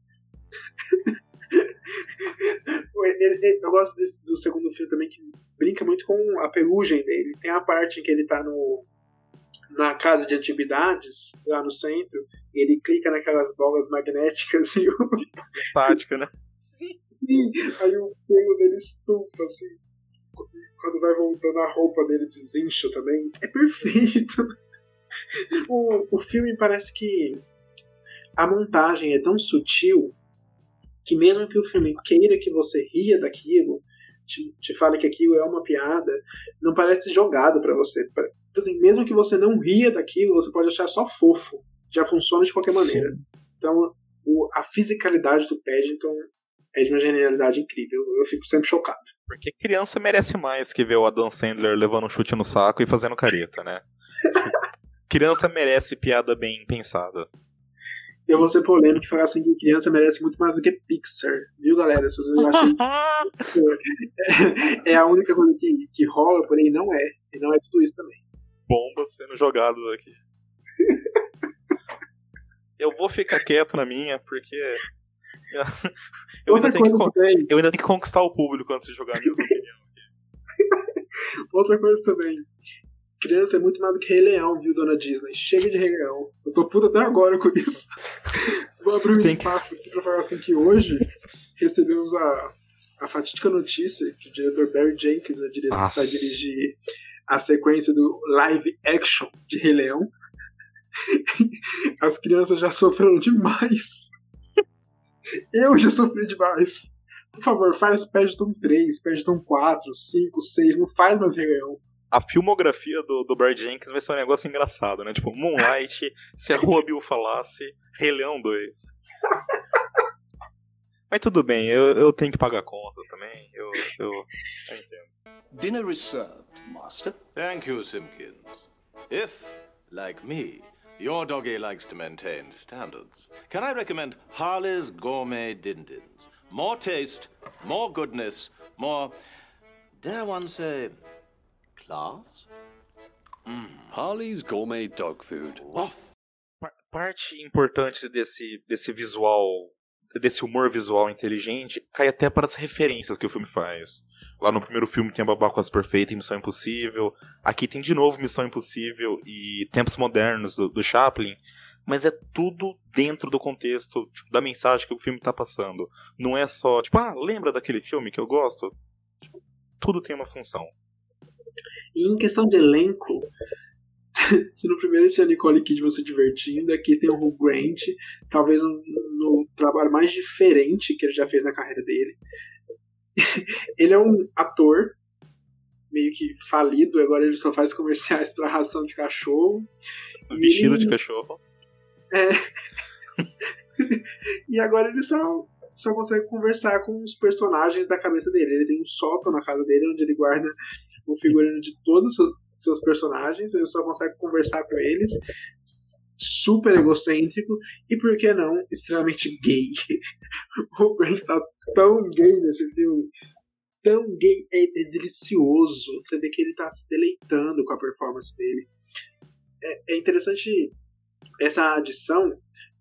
ele, ele, eu gosto desse, do segundo filme também, que brinca muito com a pelugem dele. Tem a parte em que ele tá no, na casa de antiguidades, lá no centro, e ele clica naquelas bolas magnéticas e o. Estática, né? Sim, aí o pelo dele estufa, assim. Quando vai voltando a roupa dele desincha também. É perfeito. O, o filme parece que a montagem é tão sutil que mesmo que o filme queira que você ria daquilo, te, te fale que aquilo é uma piada, não parece jogado para você. Assim, mesmo que você não ria daquilo, você pode achar só fofo. Já funciona de qualquer maneira. Sim. Então, o, a fisicalidade do Paddington é de uma genialidade incrível. Eu fico sempre chocado. Porque criança merece mais que ver o Adam Sandler levando um chute no saco e fazendo careta, né? criança merece piada bem pensada. Eu vou ser polêmico e falar assim que criança merece muito mais do que Pixar, viu, galera? Se vocês acham é a única coisa que, que rola, porém não é. E não é tudo isso também. Bombas sendo jogadas aqui. Eu vou ficar quieto na minha, porque eu ainda, tenho que, eu ainda tenho que conquistar o público antes de jogar a minha opinião. Outra coisa também. Criança é muito mais do que Rei Leão, viu, dona Disney? Chega de Rei Leão. Eu tô puto até agora com isso. Vou abrir um Tem espaço aqui pra falar assim que hoje recebemos a, a fatídica notícia que o diretor Barry Jenkins vai dirigir a sequência do live action de Rei Leão. As crianças já sofreram demais eu já sofri demais. Por favor, faz Paddington 3, Paddington 4, 5, 6, não faz mais Leão. A filmografia do, do Barry Jenkins vai ser um negócio engraçado, né? Tipo, Moonlight, Se a Rua Bill Falasse, Rei Leão 2. Mas tudo bem, eu, eu tenho que pagar a conta também, eu, eu, eu entendo. Dinner is served, master. Thank you, Simpkins. If, like me, Your doggy likes to maintain standards. Can I recommend Harley's Gourmet Din-Dins? More taste, more goodness, more, dare one say, class? Mm. Harley's Gourmet Dog Food. Oh. parte importante desse, desse visual, desse humor visual inteligente, cai até para as referências que o filme faz. Lá no primeiro filme tem a Babá Quase Perfeita e Missão Impossível. Aqui tem de novo Missão Impossível e Tempos Modernos do, do Chaplin. Mas é tudo dentro do contexto tipo, da mensagem que o filme está passando. Não é só, tipo, ah, lembra daquele filme que eu gosto? Tipo, tudo tem uma função. E em questão de elenco, se no primeiro tinha a Nicole Kidman se divertindo, aqui tem o Hugh Grant, talvez no, no trabalho mais diferente que ele já fez na carreira dele. ele é um ator meio que falido, agora ele só faz comerciais para ração de cachorro. Vestido de cachorro. É. e agora ele só, só consegue conversar com os personagens da cabeça dele. Ele tem um sótão na casa dele onde ele guarda o figurino de todos os seus personagens, ele só consegue conversar com eles. Super egocêntrico e, por que não, extremamente gay. o Grant tá tão gay nesse filme. Tão gay, é, é, delicioso. Você vê que ele tá se deleitando com a performance dele. É, é interessante essa adição,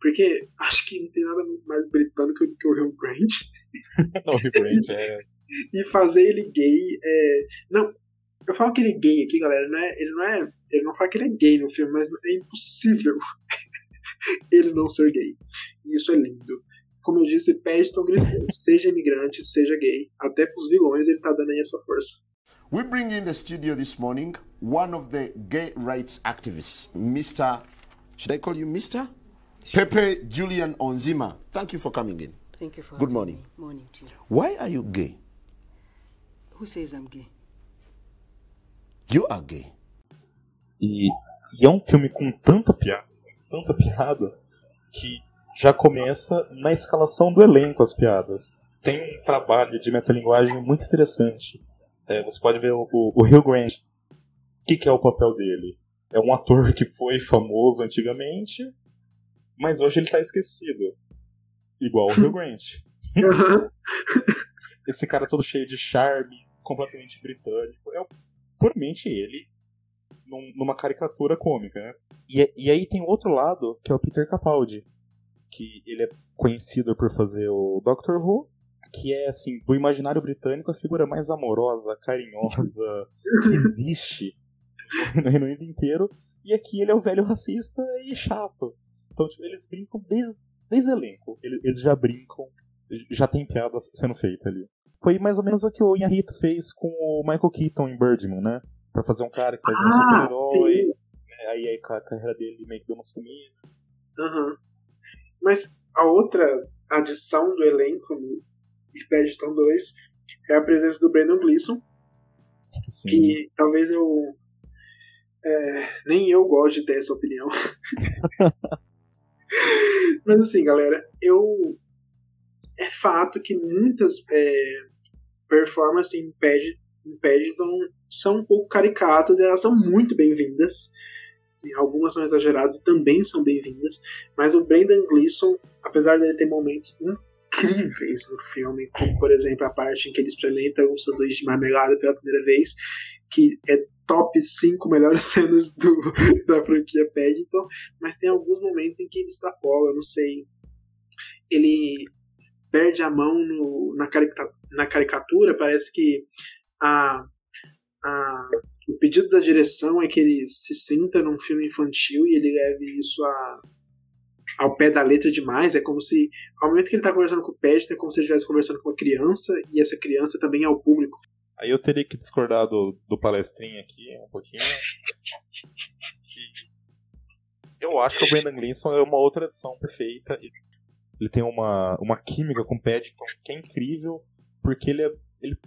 porque acho que não tem nada mais britânico do que o Hugh Grant. o Hugh Grant é. e fazer ele gay é. Não, eu falo que ele é gay aqui, galera, não é, ele não é. Ele não fala que ele é gay no filme, mas é impossível ele não ser gay. E isso é lindo. Como eu disse, Paddington gritou: seja imigrante, seja gay. Até pros vilões ele tá dando aí a sua força. We bring in the studio this morning one of the gay rights activists, Mr. Should I call you Mr? Sure. Pepe Julian Onzima. Thank you for coming in. Thank you for Good morning. Me. Morning to you. Why are you gay? Who says I'm gay? You are gay. E, e é um filme com tanta piada, tanta piada, que já começa na escalação do elenco as piadas. Tem um trabalho de metalinguagem muito interessante. É, você pode ver o, o, o Hugh Grant. O que, que é o papel dele? É um ator que foi famoso antigamente, mas hoje ele está esquecido. Igual o Hugh Grant. Esse cara todo cheio de charme, completamente britânico. É puramente ele num, numa caricatura cômica, né? E, e aí tem o outro lado, que é o Peter Capaldi, que ele é conhecido por fazer o Doctor Who, que é, assim, do imaginário britânico a figura mais amorosa, carinhosa que existe no Reino Unido inteiro. E aqui ele é o velho racista e chato. Então, tipo, eles brincam desde, desde o elenco. Eles, eles já brincam, já tem piada sendo feita ali foi mais ou menos o que o Inharito fez com o Michael Keaton em Birdman, né? Pra fazer um cara que faz ah, um super-herói. Né? Aí, aí a carreira dele meio que deu uma sumida. Uhum. Mas a outra adição do elenco no Paddington 2 é a presença do Brandon Gleeson. Sim. Que talvez eu. É, nem eu gosto de ter essa opinião. Mas assim, galera, eu. É fato que muitas é, performance em, Paddington são um pouco caricatas e elas são muito bem-vindas. Algumas são exageradas e também são bem-vindas, mas o Brendan Gleeson, apesar de ele ter momentos incríveis no filme, como por exemplo a parte em que ele experimenta um sanduíche de marmelada pela primeira vez, que é top 5 melhores cenas do, da franquia Paddington, mas tem alguns momentos em que ele extrapola, eu não sei. Ele perde a mão no, na, caricatura, na caricatura, parece que a, a, o pedido da direção é que ele se sinta num filme infantil e ele leve isso a, ao pé da letra demais. É como se, ao momento que ele está conversando com o Pet, é como se ele estivesse conversando com uma criança e essa criança também é o público. Aí eu teria que discordar do, do palestrinho aqui um pouquinho. eu acho que o Brendan Gleeson é uma outra edição perfeita. Ele tem uma, uma química com o Paddington que é incrível, porque ele é. Ele,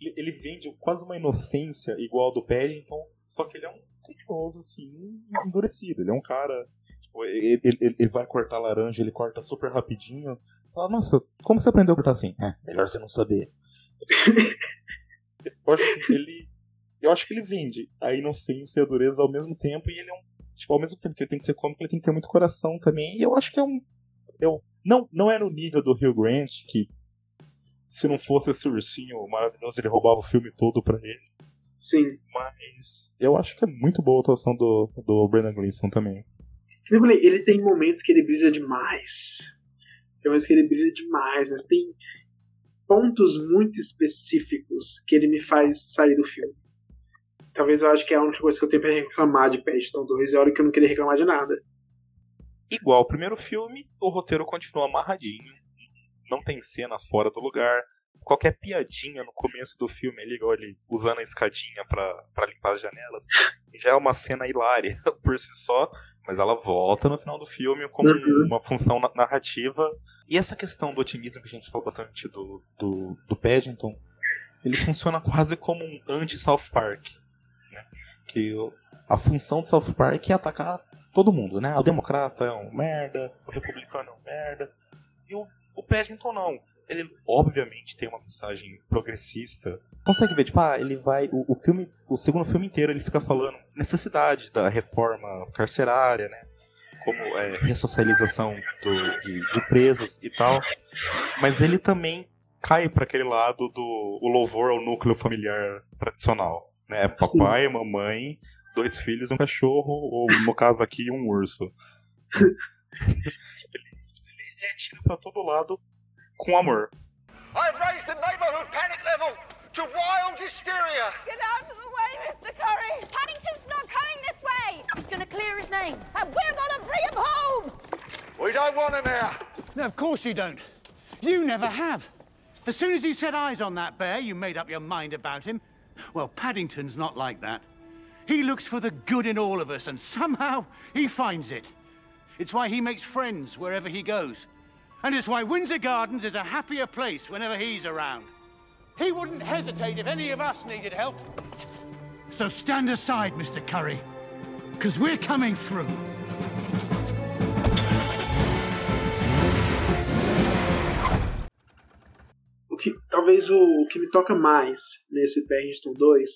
ele vende quase uma inocência igual ao do Paddington, só que ele é um criminoso, assim, endurecido. Ele é um cara. Tipo, ele, ele, ele, vai cortar laranja, ele corta super rapidinho. Fala, nossa, como você aprendeu a cortar assim? É, melhor você não saber. eu, acho assim, ele, eu acho que ele vende a inocência e a dureza ao mesmo tempo, e ele é um. Tipo, ao mesmo tempo que ele tem que ser cômico, ele tem que ter muito coração também. E eu acho que é um. Eu, não, não é no nível do Hugh Grant, que se não fosse esse ursinho maravilhoso, ele roubava o filme todo pra ele. Sim. Mas eu acho que é muito boa a atuação do, do Brendan Gleeson também. Eu falei, ele tem momentos que ele brilha demais. Tem momentos que ele brilha demais, mas tem pontos muito específicos que ele me faz sair do filme. Talvez eu acho que é a única coisa que eu tenho pra reclamar de Paddington 2 é a hora que eu não queria reclamar de nada. Igual o primeiro filme, o roteiro continua amarradinho. Não tem cena fora do lugar. Qualquer piadinha no começo do filme, ele igual ele usando a escadinha para limpar as janelas, já é uma cena hilária por si só, mas ela volta no final do filme como Uhum. uma função na- narrativa. E essa questão do otimismo que a gente falou bastante do, do, do Paddington, ele funciona quase como um anti-South Park. Né? Que a função do South Park é atacar todo mundo, né? O democrata é um merda, o republicano é um merda. E o, o Paddington não. Ele obviamente tem uma mensagem progressista. Consegue ver, tipo, ah, ele vai. O, o filme. O segundo filme inteiro ele fica falando necessidade da reforma carcerária, né? Como é, ressocialização do- de, de presos e tal. Mas ele também cai para aquele lado do o louvor ao núcleo familiar tradicional. Né? Papai, mamãe, dois filhos, um cachorro, ou no caso aqui, um urso. ele é tiro pra todo lado com amor. I've raised the neighborhood panic level to wild hysteria. Get out of the way, Mr. Curry! Paddington's not coming this way! He's gonna clear his name, and we're gonna bring him home! We don't want him here. No, of course you don't. You never have. As soon as you set eyes on that bear, you made up your mind about him. Well, Paddington's not like that. He looks for the good in all of us, and somehow he finds it. It's why he makes friends wherever he goes. And it's why Windsor Gardens is a happier place whenever he's around. He wouldn't hesitate if any of us needed help. So stand aside, Mr. Curry, because we're coming through. O que, talvez o, o que me toca mais nesse Paddington 2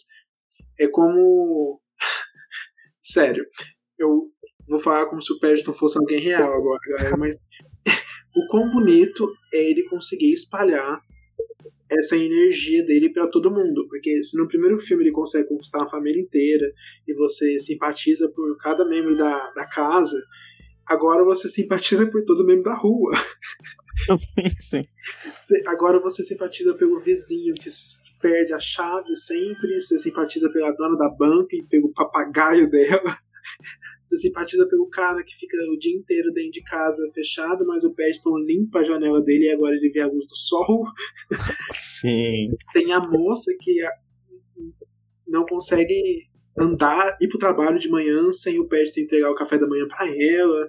é como. Sério, eu vou falar como se o Paddington fosse alguém real agora, galera, mas o quão bonito é ele conseguir espalhar essa energia dele para todo mundo. Porque se no primeiro filme ele consegue conquistar a família inteira e você simpatiza por cada membro da, da casa, agora você simpatiza por todo membro da rua. Sim. Agora você simpatiza pelo vizinho que perde a chave sempre, você simpatiza pela dona da banca e pelo papagaio dela. Você simpatiza pelo cara que fica o dia inteiro dentro de casa fechado, mas o Paddington limpa a janela dele e agora ele vê a luz do sol. Sim. Tem a moça que a- não consegue andar, ir pro trabalho de manhã sem o Paddington entregar o café da manhã pra ela.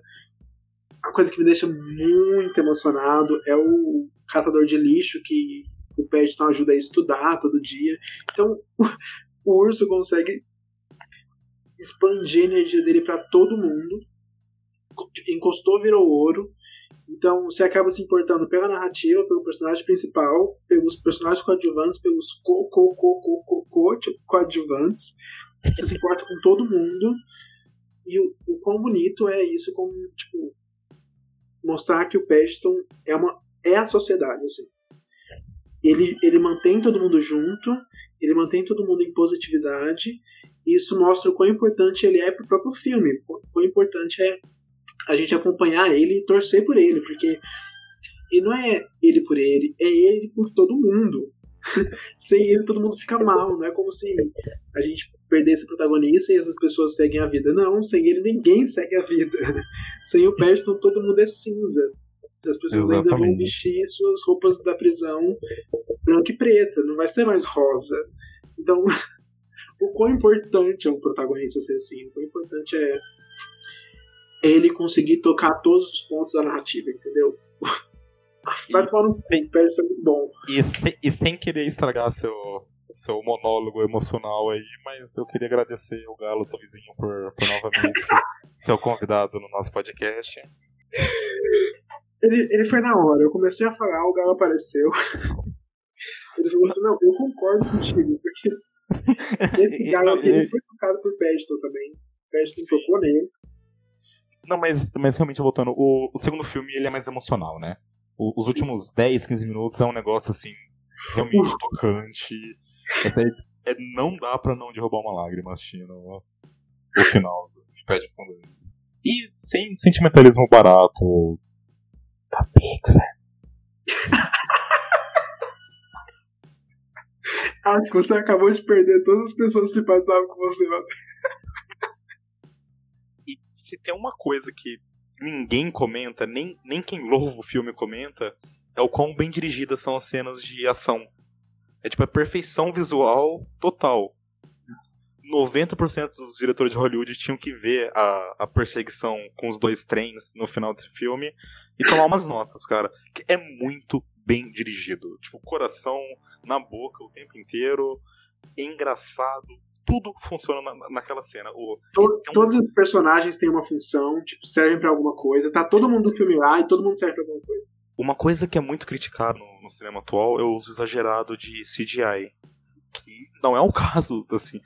A coisa que me deixa muito emocionado é o catador de lixo que o Paddington ajuda a estudar todo dia. Então, o urso consegue expandir a energia dele pra todo mundo. Encostou, virou ouro. Então você acaba se importando pela narrativa, pelo personagem principal, pelos personagens coadjuvantes, pelos co co co co co co coadjuvantes. Você se importa com todo mundo. E o, o quão bonito é isso como, tipo, mostrar que o Paddington é uma é a sociedade, assim. Ele, ele mantém todo mundo junto, ele mantém todo mundo em positividade, e isso mostra o quão importante ele é pro próprio filme, o quão importante é a gente acompanhar ele e torcer por ele, porque e não é ele por ele, é ele por todo mundo. Sem ele todo mundo fica mal, não é como se a gente perdesse o protagonista e as pessoas seguem a vida. Não, sem ele ninguém segue a vida. Sem o Paddington todo mundo é cinza. As pessoas ainda vão Exatamente. vestir suas roupas da prisão branca e preta, não vai ser mais rosa. Então, o quão importante é um protagonista ser assim, o quão importante é ele conseguir tocar todos os pontos da narrativa, entendeu? Vai tomar o Paddington é muito bom. E, se- e sem querer estragar seu, seu monólogo emocional aí, mas eu queria agradecer o Galo, seu vizinho, por, por novamente ser o convidado no nosso podcast. Ele, ele foi na hora, eu comecei a falar, o Galo apareceu. Ele falou assim: Não, eu concordo contigo, porque esse aqui ele foi tocado por Paddington também. Paddington tocou nele. Não, mas, mas realmente voltando, o, o segundo filme ele é mais emocional, né? O- os últimos 10, 15 minutos é um negócio assim, realmente tocante. Até, é, não dá pra não derrubar uma lágrima assistindo o, final do Paddington 2. E sem sentimentalismo barato da Pixar. Acho que você acabou de perder todas as pessoas que simpatizavam com você. Mano. E se tem uma coisa que ninguém comenta, nem, nem quem louva o filme comenta, é o quão bem dirigidas são as cenas de ação. É tipo a perfeição visual total. 90% dos diretores de Hollywood tinham que ver a, a perseguição com os dois trens no final desse filme e tomar umas notas, cara. É muito bem dirigido. Tipo, coração na boca o tempo inteiro, engraçado, tudo funciona na, naquela cena. O, to, é um... Todos os personagens têm uma função, tipo, servem para alguma coisa. Tá todo mundo no filme lá e todo mundo serve pra alguma coisa. Uma coisa que é muito criticada no, no, cinema atual é o uso exagerado de CGI. Que não é o caso, assim.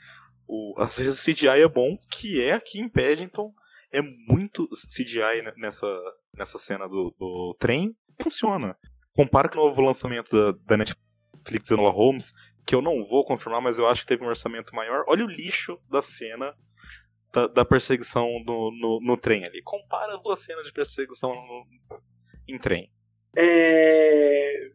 O, às vezes CGI é bom, que é aqui em Paddington. É muito CGI nessa, nessa cena do, do trem. Funciona. Compara com o novo lançamento da, da Netflix Enola Holmes, que eu não vou confirmar, mas eu acho que teve um orçamento maior. Olha o lixo da cena da, da perseguição no, no, no, trem ali. Compara as duas cenas de perseguição no, em trem. É...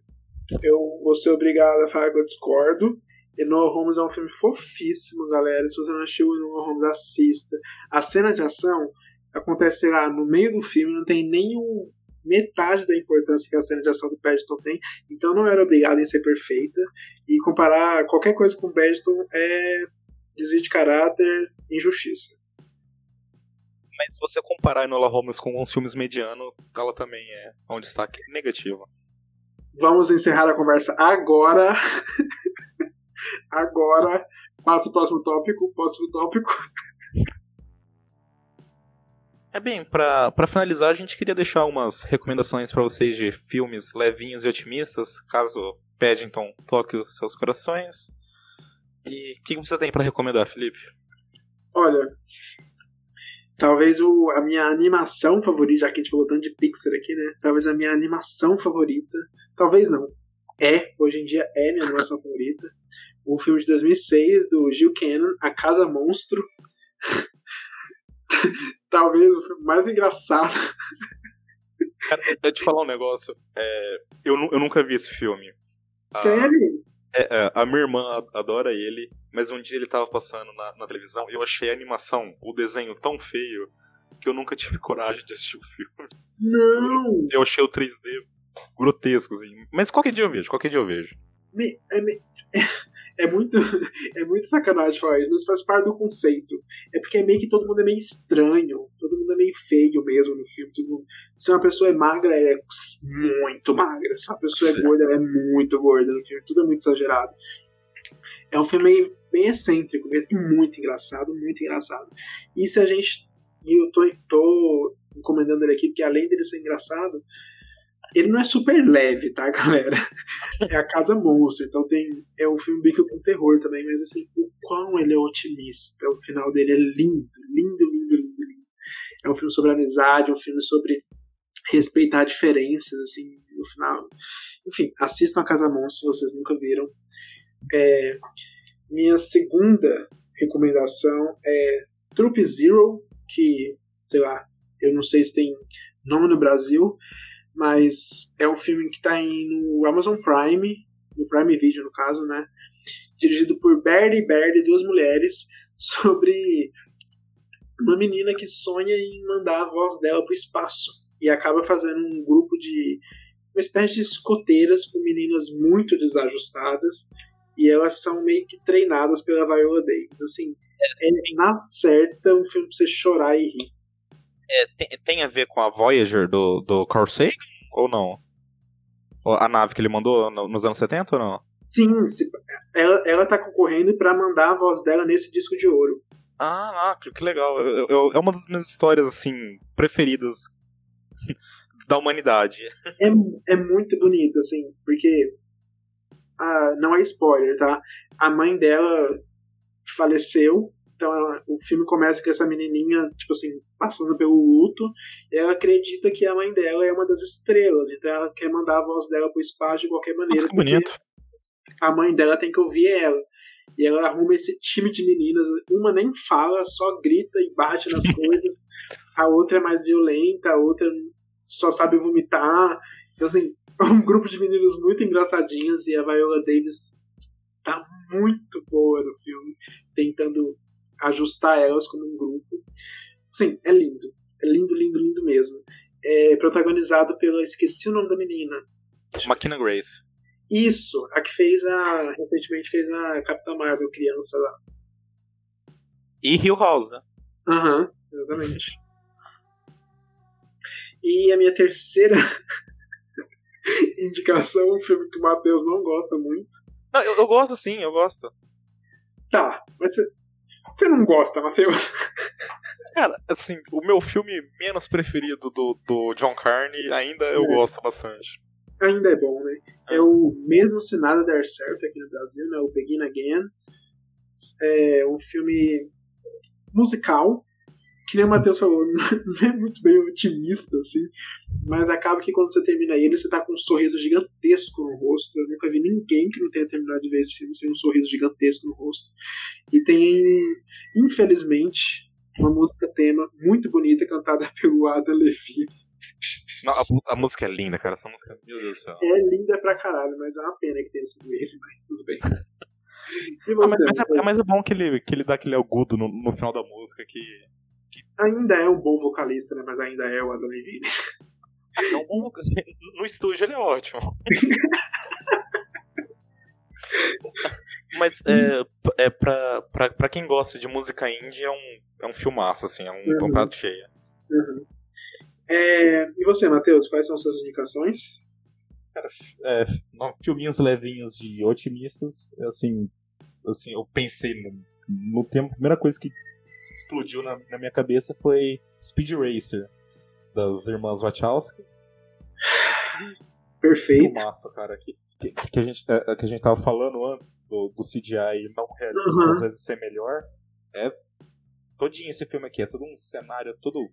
Eu vou ser obrigado a falar que eu discordo. Enola Holmes é um filme fofíssimo, galera. Se você não assistiu Enola Holmes, assista. A cena de ação acontece lá no meio do filme, não tem nenhum metade da importância que a cena de ação do Paddington tem, então não era obrigada em ser perfeita. E comparar qualquer coisa com o Paddington é desvio de caráter, injustiça. Mas se você comparar Enola Holmes com uns filmes medianos, ela também é um destaque negativo. Vamos encerrar a conversa agora. agora. Passa o próximo tópico. Próximo tópico. É bem, para finalizar, a gente queria deixar umas recomendações para vocês de filmes levinhos e otimistas, caso Paddington toque os seus corações. E o que você tem para recomendar, Felipe? Olha, talvez o, a minha animação favorita, já que a gente falou tanto de Pixar aqui, né? Talvez a minha animação favorita, talvez não, é, hoje em dia é minha animação favorita. O filme de 2006 do Gil Cannon, A Casa Monstro. talvez o filme mais engraçado. Cara, eu te falar um negócio. É, eu, eu nunca vi esse filme. Sério? A, é, é, a minha irmã adora ele, mas um dia ele tava passando na, na, televisão e eu achei a animação, o desenho tão feio que eu nunca tive coragem de assistir o filme. Não! Eu, eu achei o 3D grotesco, assim. Mas qualquer dia eu vejo, qualquer dia eu vejo. Me, é, me, é muito, é muito sacanagem falar isso, mas faz parte do conceito. É porque é meio que todo mundo é meio estranho, todo mundo é meio feio mesmo no filme. Mundo, se uma pessoa é magra, é muito magra. Se uma pessoa é Sim. é gorda, ela é muito gorda no filme. Tudo é muito exagerado. É um filme meio, bem excêntrico mesmo, e muito engraçado, muito engraçado. E se a gente. E eu tô, tô encomendando ele aqui, porque além dele ser engraçado, ele não é super leve, tá, galera? É a Casa Monstro, então tem é um filme bem com terror também, mas assim, o quão ele é otimista, o final dele é lindo, lindo, lindo, lindo, lindo. É um filme sobre amizade, um filme sobre respeitar diferenças, assim, no final. Enfim, assistam a Casa Monstro vocês nunca viram. É, minha segunda recomendação é Troop Zero, que, sei lá, eu não sei se tem nome no Brasil, mas é um filme que está no Amazon Prime, no Prime Video no caso, né? Dirigido por Bertie Bertie, duas mulheres, sobre uma menina que sonha em mandar a voz dela para o espaço e acaba fazendo um grupo de uma espécie de escoteiras com meninas muito desajustadas e elas são meio que treinadas pela Viola Davis. Assim, é na certa um filme pra você chorar e rir. É, tem, tem, a ver com a Voyager do, do Carl Sagan ou não? A nave que ele mandou nos anos 70 ou não? Sim, ela, ela tá concorrendo para mandar a voz dela nesse disco de ouro. Ah, ah que, legal. Eu, eu, é uma das minhas histórias, assim, preferidas da humanidade. É, é muito bonito, assim, porque. Ah, não é spoiler, tá? A mãe dela faleceu então ela, o filme começa com essa menininha, tipo assim, passando pelo luto, e ela acredita que a mãe dela é uma das estrelas, então ela quer mandar a voz dela pro espaço de qualquer maneira. Nossa, que bonito. A mãe dela tem que ouvir ela. E ela arruma esse time de meninas, uma nem fala, só grita e bate nas coisas. a outra é mais violenta, a outra só sabe vomitar. Então, assim, é um grupo de meninos muito engraçadinhos e a Viola Davis tá muito boa no filme, tentando ajustar elas como um grupo. Sim, é lindo. É lindo, lindo, lindo mesmo. É protagonizado pela. Esqueci o nome da menina. Makina Grace. Isso, a que fez a. Recentemente fez a Capitã Marvel, criança lá. E Hill House, né? Aham, uhum, exatamente. E a minha terceira indicação, um filme que o Matheus não gosta muito. Não, eu, eu gosto sim, eu gosto. Tá, mas você, você não gosta, Matheus? Cara, assim, o meu filme menos preferido do, do John Carney ainda eu É. gosto bastante. Ainda é bom, né? É o mesmo Se Nada Der Certo aqui no Brasil, né? O Begin Again. É um filme musical, que nem o Matheus falou, não é muito bem otimista, assim, mas acaba que quando você termina ele, você tá com um sorriso gigantesco no rosto. Eu nunca vi ninguém que não tenha terminado de ver esse filme sem um sorriso gigantesco no rosto. E tem, infelizmente, uma música tema muito bonita cantada pelo Adam Levine. Não, a, a música é linda, cara. Essa música, meu Deus do céu. É linda pra caralho, mas é uma pena que tenha sido ele, mas tudo bem. E Ah, você, mas, mas é, é- mas é bom que ele, que ele dá aquele agudo no, no final da música que. Ainda é um bom vocalista, né? Mas ainda é o Adam Levine. É um bom vocalista. No estúdio ele é ótimo. Mas é, é pra, pra, pra quem gosta de música indie é um, é um filmaço, assim, é um, é um Uhum. prato cheio. Uhum. É, e você, Matheus, quais são suas indicações? É, não, filminhos levinhos de otimistas, assim, assim, eu pensei no, no tempo, a primeira coisa que explodiu na, na minha cabeça foi Speed Racer, das irmãs Wachowski. Perfeito. Filmaço, cara, que, que, que a gente, é, que a gente tava falando antes do, do CGI não realista, Uhum. às vezes ser melhor. É todinho esse filme aqui, é todo um cenário todo,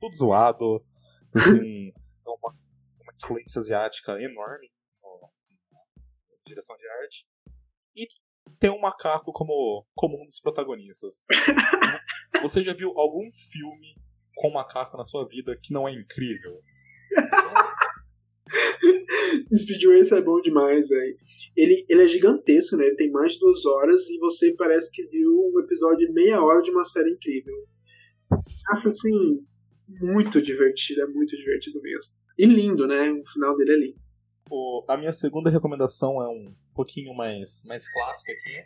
todo zoado, assim, é uma, uma influência asiática enorme no- na direção de arte. Tem um macaco como, como um dos protagonistas. Você já viu algum filme com macaco na sua vida que não é incrível? Speed Racer é bom demais, velho. Ele, ele é gigantesco, né? Ele tem mais de duas horas e você parece que viu um episódio de meia hora de uma série incrível. Acho assim, muito divertido, é muito divertido mesmo. E lindo, né? O final dele é lindo. O- a minha segunda recomendação é um pouquinho mais, mais clássico aqui.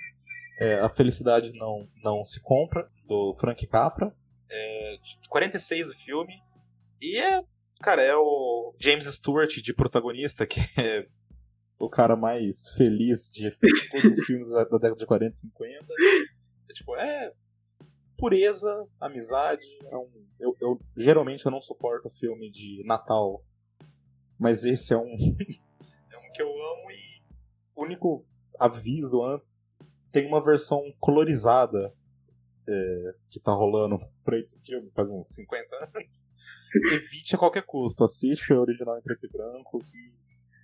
É A Felicidade Não, Não Se Compra, do Frank Capra. É de 46 o filme. E é, cara, é o James Stewart de protagonista, que é o cara mais feliz de todos os filmes da, da década de 40 e 50. É, tipo, é pureza, amizade. É um, eu, eu- geralmente eu não suporto filme de Natal, mas esse é um é um que eu amo único aviso antes tem uma versão colorizada é, que tá rolando por esse filme faz uns 50 anos. Evite a qualquer custo, assiste o original em preto e branco que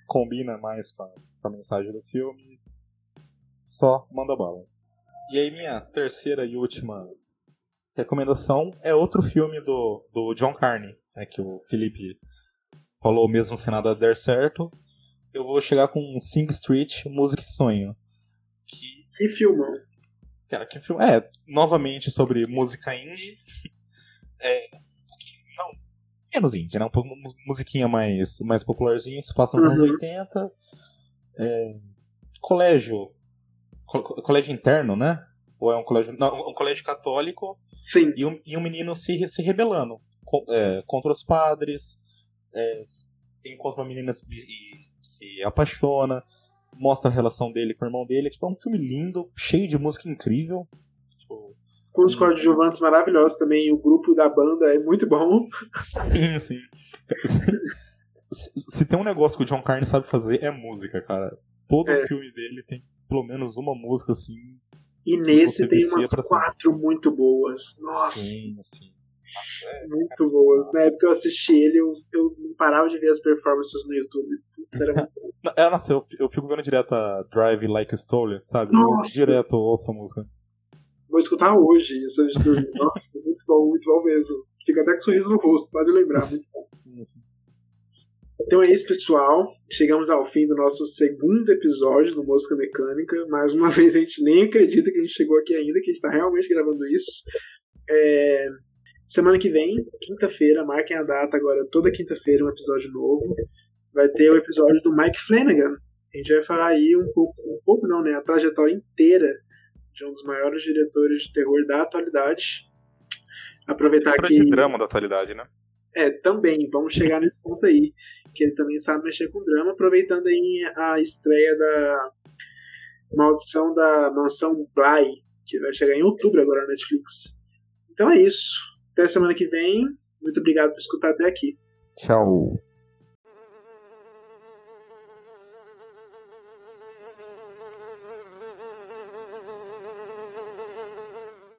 combina mais com a, com a mensagem do filme. Só manda bala. E aí minha terceira e última recomendação é outro filme do, do John Carney, né, que o Felipe falou mesmo se nada der certo. Eu vou chegar com Sing Street, Música e Sonho. Que filmão. Cara, que filme. É, novamente sobre música indie. É, um pouquinho, não, menos indie, né? Um pouco mu- musiquinha mais, mais popularzinha. Se passa nos anos Uhum. 80. É, colégio. co- co- colégio interno, né? Ou é um colégio. Não, um colégio católico. Sim. E um, e um menino se, se rebelando co- é, contra os padres. É, encontra uma menina e se apaixona. Mostra a relação dele com o irmão dele. Tipo, é um filme lindo, cheio de música incrível. Com os coadjuvantes maravilhosos também. O grupo da banda é muito bom. Sim, sim. Se, se tem um negócio que o John Carney sabe fazer, é música, cara. Todo É. filme dele tem pelo menos uma música assim. E nesse tem umas quatro muito boas. Nossa, Sim, sim. Muito boas. Na época eu assisti ele, eu, eu não parava de ver as performances no YouTube. Era muito bom. É, nossa, eu, eu fico vendo direto a Drive Like a Stolen, sabe? Nossa. Eu direto ouço a música. Vou escutar hoje isso antes de dormir. Nossa, muito bom, muito bom mesmo. Fica até com sorriso no rosto, só de lembrar. Muito bom. Então é isso, pessoal. Chegamos ao fim do nosso segundo episódio do Mosca Mecânica. Mais uma vez, a gente nem acredita que a gente chegou aqui ainda, que a gente está realmente gravando isso. É... Semana que vem, quinta-feira, marquem a data agora, toda quinta-feira, um episódio novo. Vai ter o episódio do Mike Flanagan. A gente vai falar aí um pouco, um pouco não, né? A trajetória inteira de um dos maiores diretores de terror da atualidade. Aproveitar que. de drama da atualidade, né? É, também, vamos chegar nesse ponto aí. Que ele também sabe mexer com drama, aproveitando aí a estreia da Maldição da Mansão Bly, que vai chegar em outubro agora na Netflix. Então é isso. Até semana que vem. Muito obrigado por escutar até aqui. Tchau.